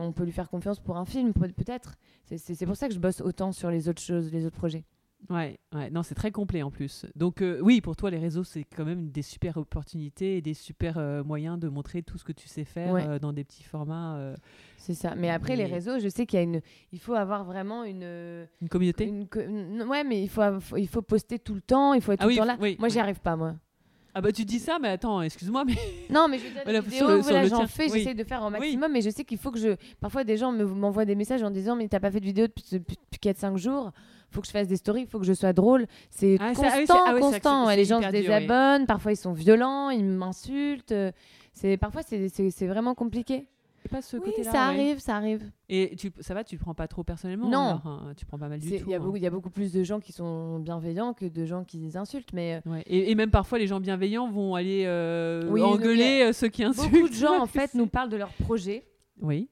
on peut lui faire confiance pour un film peut- peut-être. C'est pour ça que je bosse autant sur les autres choses les autres projets ouais, ouais. Non, c'est très complet en plus. Donc, euh, oui, pour toi, les réseaux, c'est quand même des super opportunités et des super euh, moyens de montrer tout ce que tu sais faire Ouais. euh, dans des petits formats. C'est ça. Mais après, les réseaux, je sais qu'il y a une. Il faut avoir vraiment une. une communauté une Ouais, mais il faut, av- il faut poster tout le temps. Il faut être Ah tout oui, le temps là. oui, moi, j'y arrive pas, moi. Ah bah tu dis ça, mais attends, excuse-moi, mais Non, mais je veux dire, *laughs* Voilà, vidéos, sur voilà, j'en fais, Oui. j'essaie de faire au Oui. maximum, mais je sais qu'il faut que je. Parfois, des gens me- m'envoient des messages en disant Mais t'as pas fait de vidéo depuis, depuis, 4-5 jours, faut que je fasse des stories, il faut que je sois drôle. C'est Ah, ça- constant, ah oui, ah oui, constant. Ouais, les gens se oui. désabonnent, parfois ils sont violents, ils m'insultent. C'est Parfois, c'est- vraiment compliqué. pas ce Oui, côté-là. ça ouais. arrive, ça arrive. Et tu, ça va, tu le prends pas trop personnellement Non. alors, hein, Tu prends pas mal du tout. Il y, a hein. beaucoup- il y a beaucoup plus de gens qui sont bienveillants que de gens qui insultent, mais euh, Ouais. Et, et même parfois, les gens bienveillants vont aller euh, engueuler euh, ceux qui insultent. beaucoup de gens en *laughs* fait nous parlent de leur projet Oui.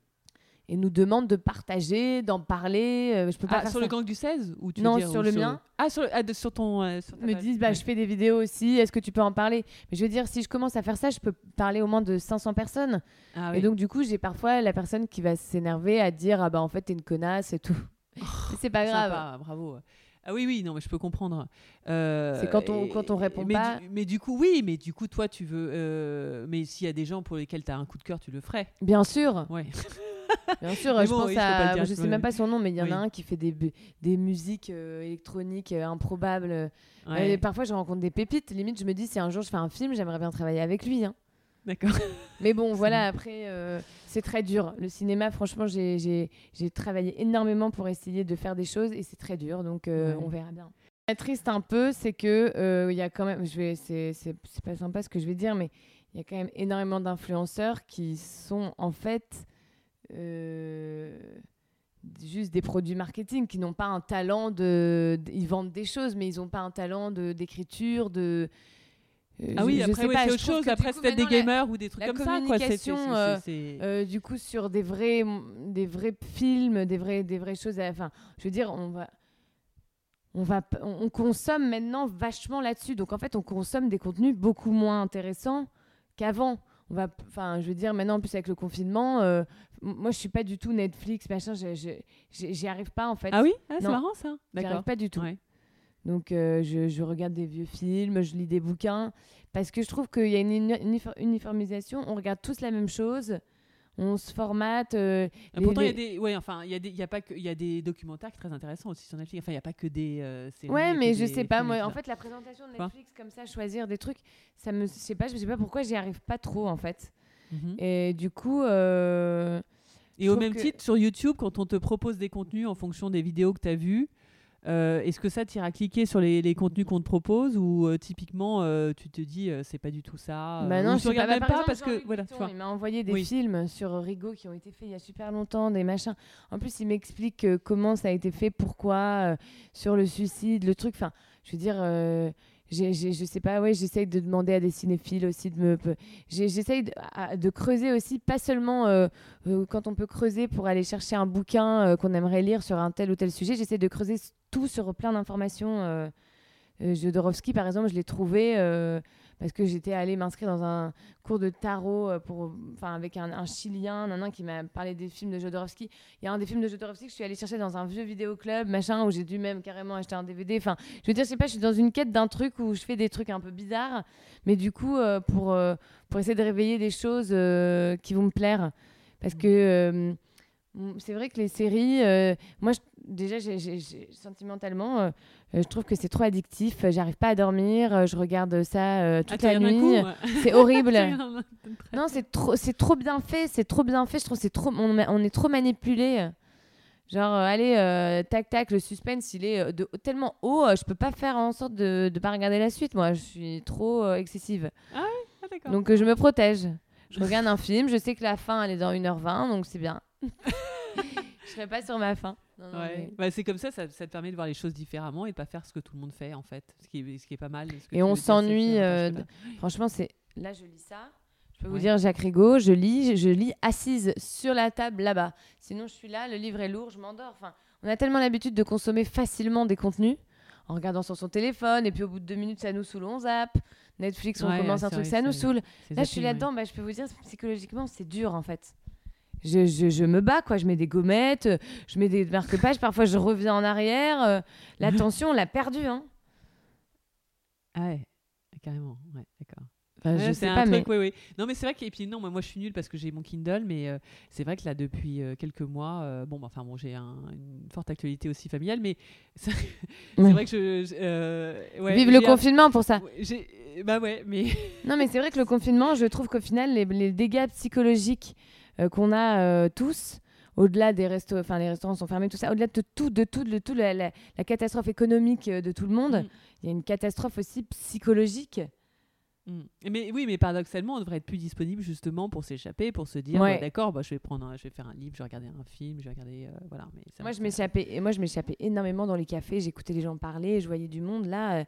Et nous demandent de partager, d'en parler. euh, je peux pas Ah, faire sur ça. le gang du 16 ou tu veux Non, dire, sur ou le mien. Ah, sur, ah, de- sur ton. euh, sur me page. disent bah Ouais. je fais des vidéos aussi, est-ce que tu peux en parler? Mais je veux dire si je commence à faire ça, je peux parler au moins de 500 personnes. Ah, Et oui. donc du coup, j'ai parfois la personne qui va s'énerver à dire ah bah en fait t'es une connasse et tout. Mais *laughs* c'est pas grave. Sympa, bravo. Ah oui, oui, non, mais je peux comprendre. Euh, C'est quand on- et- quand on répond mais pas. Du, mais du coup, oui, mais du coup, toi, tu veux. euh, mais s'il y a des gens pour lesquels tu as un coup de cœur, tu le ferais. Bien sûr, Ouais. *laughs* bien sûr. Mais je bon, pense oui, à, je je sais même pas son nom, mais il y en Oui. a un qui fait des des musiques euh, électroniques euh, improbables. Ouais. Et parfois, je rencontre des pépites. Limite, je me dis, si un jour je fais un film, j'aimerais bien travailler avec lui. hein. D'accord. *laughs* Mais bon, voilà, après, euh, c'est très dur. Le cinéma, franchement, j'ai- travaillé énormément pour essayer de faire des choses et c'est très dur. Donc, euh, Ouais. on verra bien. Triste un peu, c'est que euh, il y a quand même, c'est pas sympa ce que je vais dire, mais il y a quand même énormément d'influenceurs qui sont en fait euh, juste des produits marketing, qui n'ont pas un talent de, ils vendent des choses, mais ils n'ont pas un talent de d'écriture, de euh, Ah oui, je après, c'est autre chose. Après, peut-être des la- gamers ou des trucs comme ça, quoi. C'est- euh, c'est- euh, du coup sur des vrais des vrais films des vrais des vraies choses enfin je veux dire on va on va on consomme maintenant vachement là-dessus donc en fait on consomme des contenus beaucoup moins intéressants qu'avant on va p- enfin je veux dire maintenant en plus avec le confinement euh, moi je suis pas du tout Netflix machin j'y arrive pas en fait. Ah oui? Ah, C'est marrant ça. j'y arrive pas du tout. Ouais. donc euh, je, je regarde des vieux films, je lis des bouquins, parce que je trouve qu'il y a une uni- unifor- uniformisation, on regarde tous la même chose, on se formate. euh, les- Pourtant, il y a des, ouais, enfin, il y a des, il y a pas que, il y a des documentaires très intéressants aussi sur Netflix. Enfin, il y a pas que des euh, séries. Ouais, mais je des sais pas, moi, en fait, la présentation de Netflix, comme ça, choisir des trucs, ça me, je sais pas, je sais pas pourquoi j'y arrive pas trop, en fait. Mhm. Et du coup, euh, Et au même que- titre, sur YouTube, quand on te propose des contenus en fonction des vidéos que tu as vues, euh, est-ce que ça t'iras cliquer sur les, les contenus qu'on te propose ou euh, typiquement euh, tu te dis c'est pas du tout ça Bah non, ou je tu regardes pas. même Bah, pas par parce que voilà. Il m'a envoyé des Oui. films sur Rigaud qui ont été faits il y a super longtemps, des machins. En plus, il m'explique comment ça a été fait, pourquoi, sur le suicide, le truc. Enfin, je veux dire, je sais pas, ouais, j'essaye de demander à des cinéphiles aussi de me. J'essaye de, creuser aussi, pas seulement euh, euh, quand on peut creuser pour aller chercher un bouquin euh, qu'on aimerait lire sur un tel ou tel sujet, j'essaie de creuser tout sur plein d'informations. Jodorowsky, par exemple, je l'ai trouvé. Parce que j'étais allée m'inscrire dans un cours de tarot euh, pour, enfin, avec un, un Chilien, un qui m'a parlé des films de Jodorowsky. Il y a un des films de Jodorowsky que je suis allée chercher dans un vieux vidéoclub, machin, où j'ai dû même carrément acheter un DVD. Enfin, je veux dire, je sais pas, je suis dans une quête d'un truc où je fais des trucs un peu bizarres, mais du coup, euh, pour, euh, pour essayer de réveiller des choses qui vont me plaire. Parce que c'est vrai que les séries, moi, déjà, sentimentalement, je trouve que c'est trop addictif. J'arrive pas à dormir. Je regarde ça toute la nuit. C'est horrible. *laughs* non, c'est trop, c'est trop bien fait. C'est trop bien fait. Je trouve c'est trop, on, on, est trop manipulé. Genre, allez, tac tac, le suspense, il est de, tellement haut, je peux pas faire en sorte de ne pas regarder la suite. Moi, je suis trop excessive. Ah ouais, ah, donc je me protège. Je regarde un film, je sais que la fin elle est dans 1h20, donc c'est bien. Je serai pas sur ma fin. bah, c'est comme ça, ça, te permet de voir les choses différemment et de pas faire ce que tout le monde fait en fait, ce qui est, ce qui est pas mal. Et on s'ennuie. Euh, franchement, c'est là je lis ça. Je peux vous dire Jacques Rigaud, je lis, je lis assise sur la table là-bas. Sinon, je suis là, le livre est lourd, je m'endors. Enfin, on a tellement l'habitude de consommer facilement des contenus en regardant sur son téléphone et puis au bout de deux minutes, ça nous saoule, on zappe. Netflix, on commence un truc, ça nous saoule. Là, je suis là-dedans, bah, je peux vous dire, psychologiquement, c'est dur en fait je, je, je, me bats, quoi. Je mets des gommettes, je mets des marque-pages, parfois je reviens en arrière. Euh, L'attention, on l'a perdue. Hein. Ah ouais, carrément. Ouais, d'accord. je sais pas, mais... oui, oui. Non, mais c'est vrai que, et puis non, moi, moi je suis nulle parce que j'ai mon Kindle, mais euh, c'est vrai que là, depuis euh, quelques mois, bon, bah, enfin, bon, j'ai un, une forte actualité aussi familiale, mais *laughs* c'est vrai que je. Ouais, Vive le confinement pour ça. Bah ouais, mais. non, mais c'est vrai que le confinement, je trouve qu'au final, les, les dégâts psychologiques euh, qu'on a euh, tous au-delà des restos, enfin les restaurants sont fermés, tout ça, au-delà de tout, de tout, de tout la, catastrophe économique euh, de tout le monde, mm. il y a une catastrophe aussi psychologique Mm. Mais oui, mais paradoxalement, on devrait être plus disponible justement pour s'échapper, pour se dire bah, d'accord, bah, je vais prendre, je vais faire un livre, je vais regarder un film, je vais regarder, euh, voilà. Mais moi, je m'échappais, et moi, je m'échappais énormément dans les cafés. J'écoutais les gens parler, je voyais du monde là. Euh,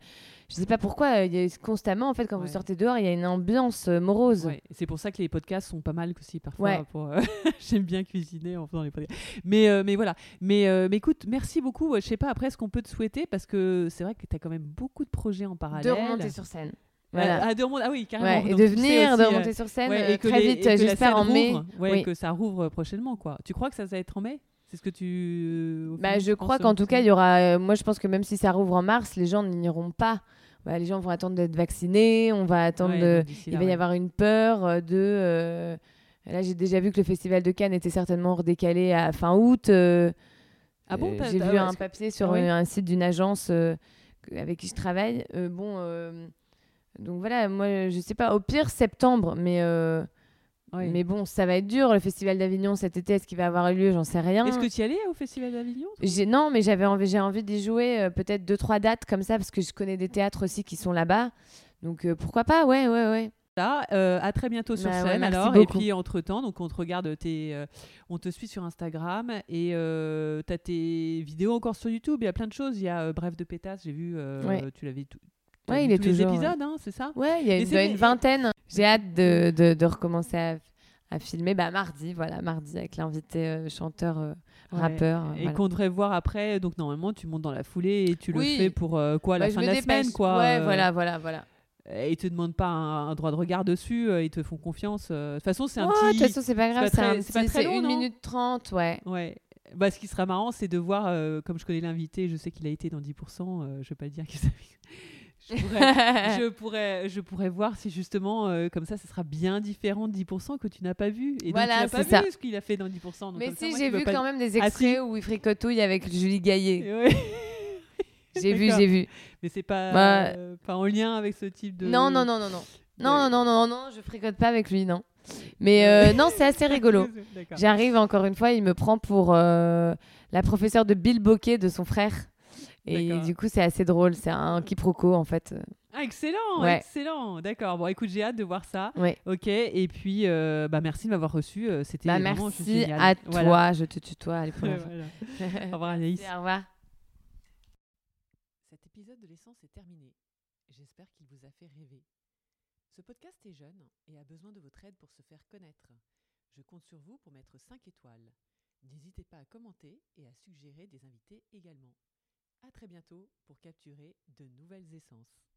je sais pas pourquoi, euh, constamment en fait quand vous sortez dehors, il y a une ambiance morose. C'est pour ça que les podcasts sont pas mal aussi parfois. Pour, *laughs* j'aime bien cuisiner en faisant les podcasts. Mais mais voilà. Mais, mais écoute, merci beaucoup. Je sais pas après ce qu'on peut te souhaiter parce que c'est vrai que tu as quand même beaucoup de projets en parallèle. De remonter sur scène. Voilà. Ah, de ah oui, carrément. et de venir, de remonter sur scène euh, très vite, j'espère en mai. oui. que ça rouvre prochainement, quoi. Tu crois que ça va être en mai? C'est ce que tu. Euh, bah, je crois qu'en tout cas, il y aura. Euh, moi, je pense que même si ça rouvre en mars, les gens n'iront pas. Bah, les gens vont attendre d'être vaccinés. On va attendre. il va y avoir une peur de. Là, j'ai déjà vu que le festival de Cannes était certainement redécalé à fin août. ah bon J'ai vu un papier sur ah un site d'une agence avec qui je travaille. bon donc voilà, moi, je sais pas, au pire septembre, mais. Euh, mais bon, ça va être dur. Le Festival d'Avignon cet été, est-ce qu'il va avoir lieu? J'en sais rien. Est-ce que tu y allais au Festival d'Avignon Non, mais j'avais envie, j'ai envie d'y jouer euh, peut-être deux trois dates comme ça parce que je connais des théâtres aussi qui sont là-bas. Donc euh, pourquoi pas? Ouais, ouais, ouais. Là, à très bientôt sur bah scène alors. Et puis entre temps, donc on te regarde, tes, on te suit sur Instagram et tu as tes vidéos encore sur YouTube. Il y a plein de choses. Il y a Bref de pétasse, j'ai vu, tu l'avais Ouais, il est toujours. épisodes, hein, c'est ça Ouais, il y a une, vingtaine. J'ai hâte de, de, de recommencer à, à, filmer. Bah, mardi, voilà, mardi avec l'invité euh, chanteur, euh, rappeur. et qu'on devrait voir après. Donc, normalement, tu montes dans la foulée et tu le fais pour euh, quoi, la bah, fin de la semaine, quoi. Ouais, voilà, voilà, voilà. Et ils te demandent pas un, droit de regard dessus, ils te font confiance. De toute façon, c'est un petit. De toute façon, c'est pas grave, c'est une minute trente, ouais. Ouais. Bah, ce qui sera marrant, c'est de voir, comme je connais l'invité, je sais qu'il a été dans 10%, je vais pas dire qu'il *laughs* je pourrais, je pourrais, voir si justement, euh, comme ça, ça sera bien différent de 10% que tu n'as pas vu. Et voilà, donc, tu n'as pas vu ce qu'il a fait dans 10%. Mais si, j'ai vu quand même des extraits où il fricotouille avec Julie Gaillet. *laughs* j'ai vu, j'ai vu. Mais c'est pas, bah, euh, pas en lien avec ce type de. Non, non, non, non, non. Non, non, non, non, non, je fricote pas avec lui, non. Mais euh, *laughs* non, c'est assez rigolo. J'arrive encore une fois, il me prend pour la professeure de Bill Bokeh de son frère. Et du coup, c'est assez drôle. C'est un quiproquo, en fait. Ah, excellent, excellent. D'accord. Bon, écoute, j'ai hâte de voir ça. Ok. Et puis, euh, bah, merci de m'avoir reçu. Euh, c'était bah, merci à toi. Je te tutoie. Allez, *laughs* au revoir, Anaïs. Au revoir. Cet épisode de l'essence est terminé. J'espère qu'il vous a fait rêver. Ce podcast est jeune et a besoin de votre aide pour se faire connaître. Je compte sur vous pour mettre 5 étoiles. N'hésitez pas à commenter et à suggérer des invités également. À très bientôt pour capturer de nouvelles essences.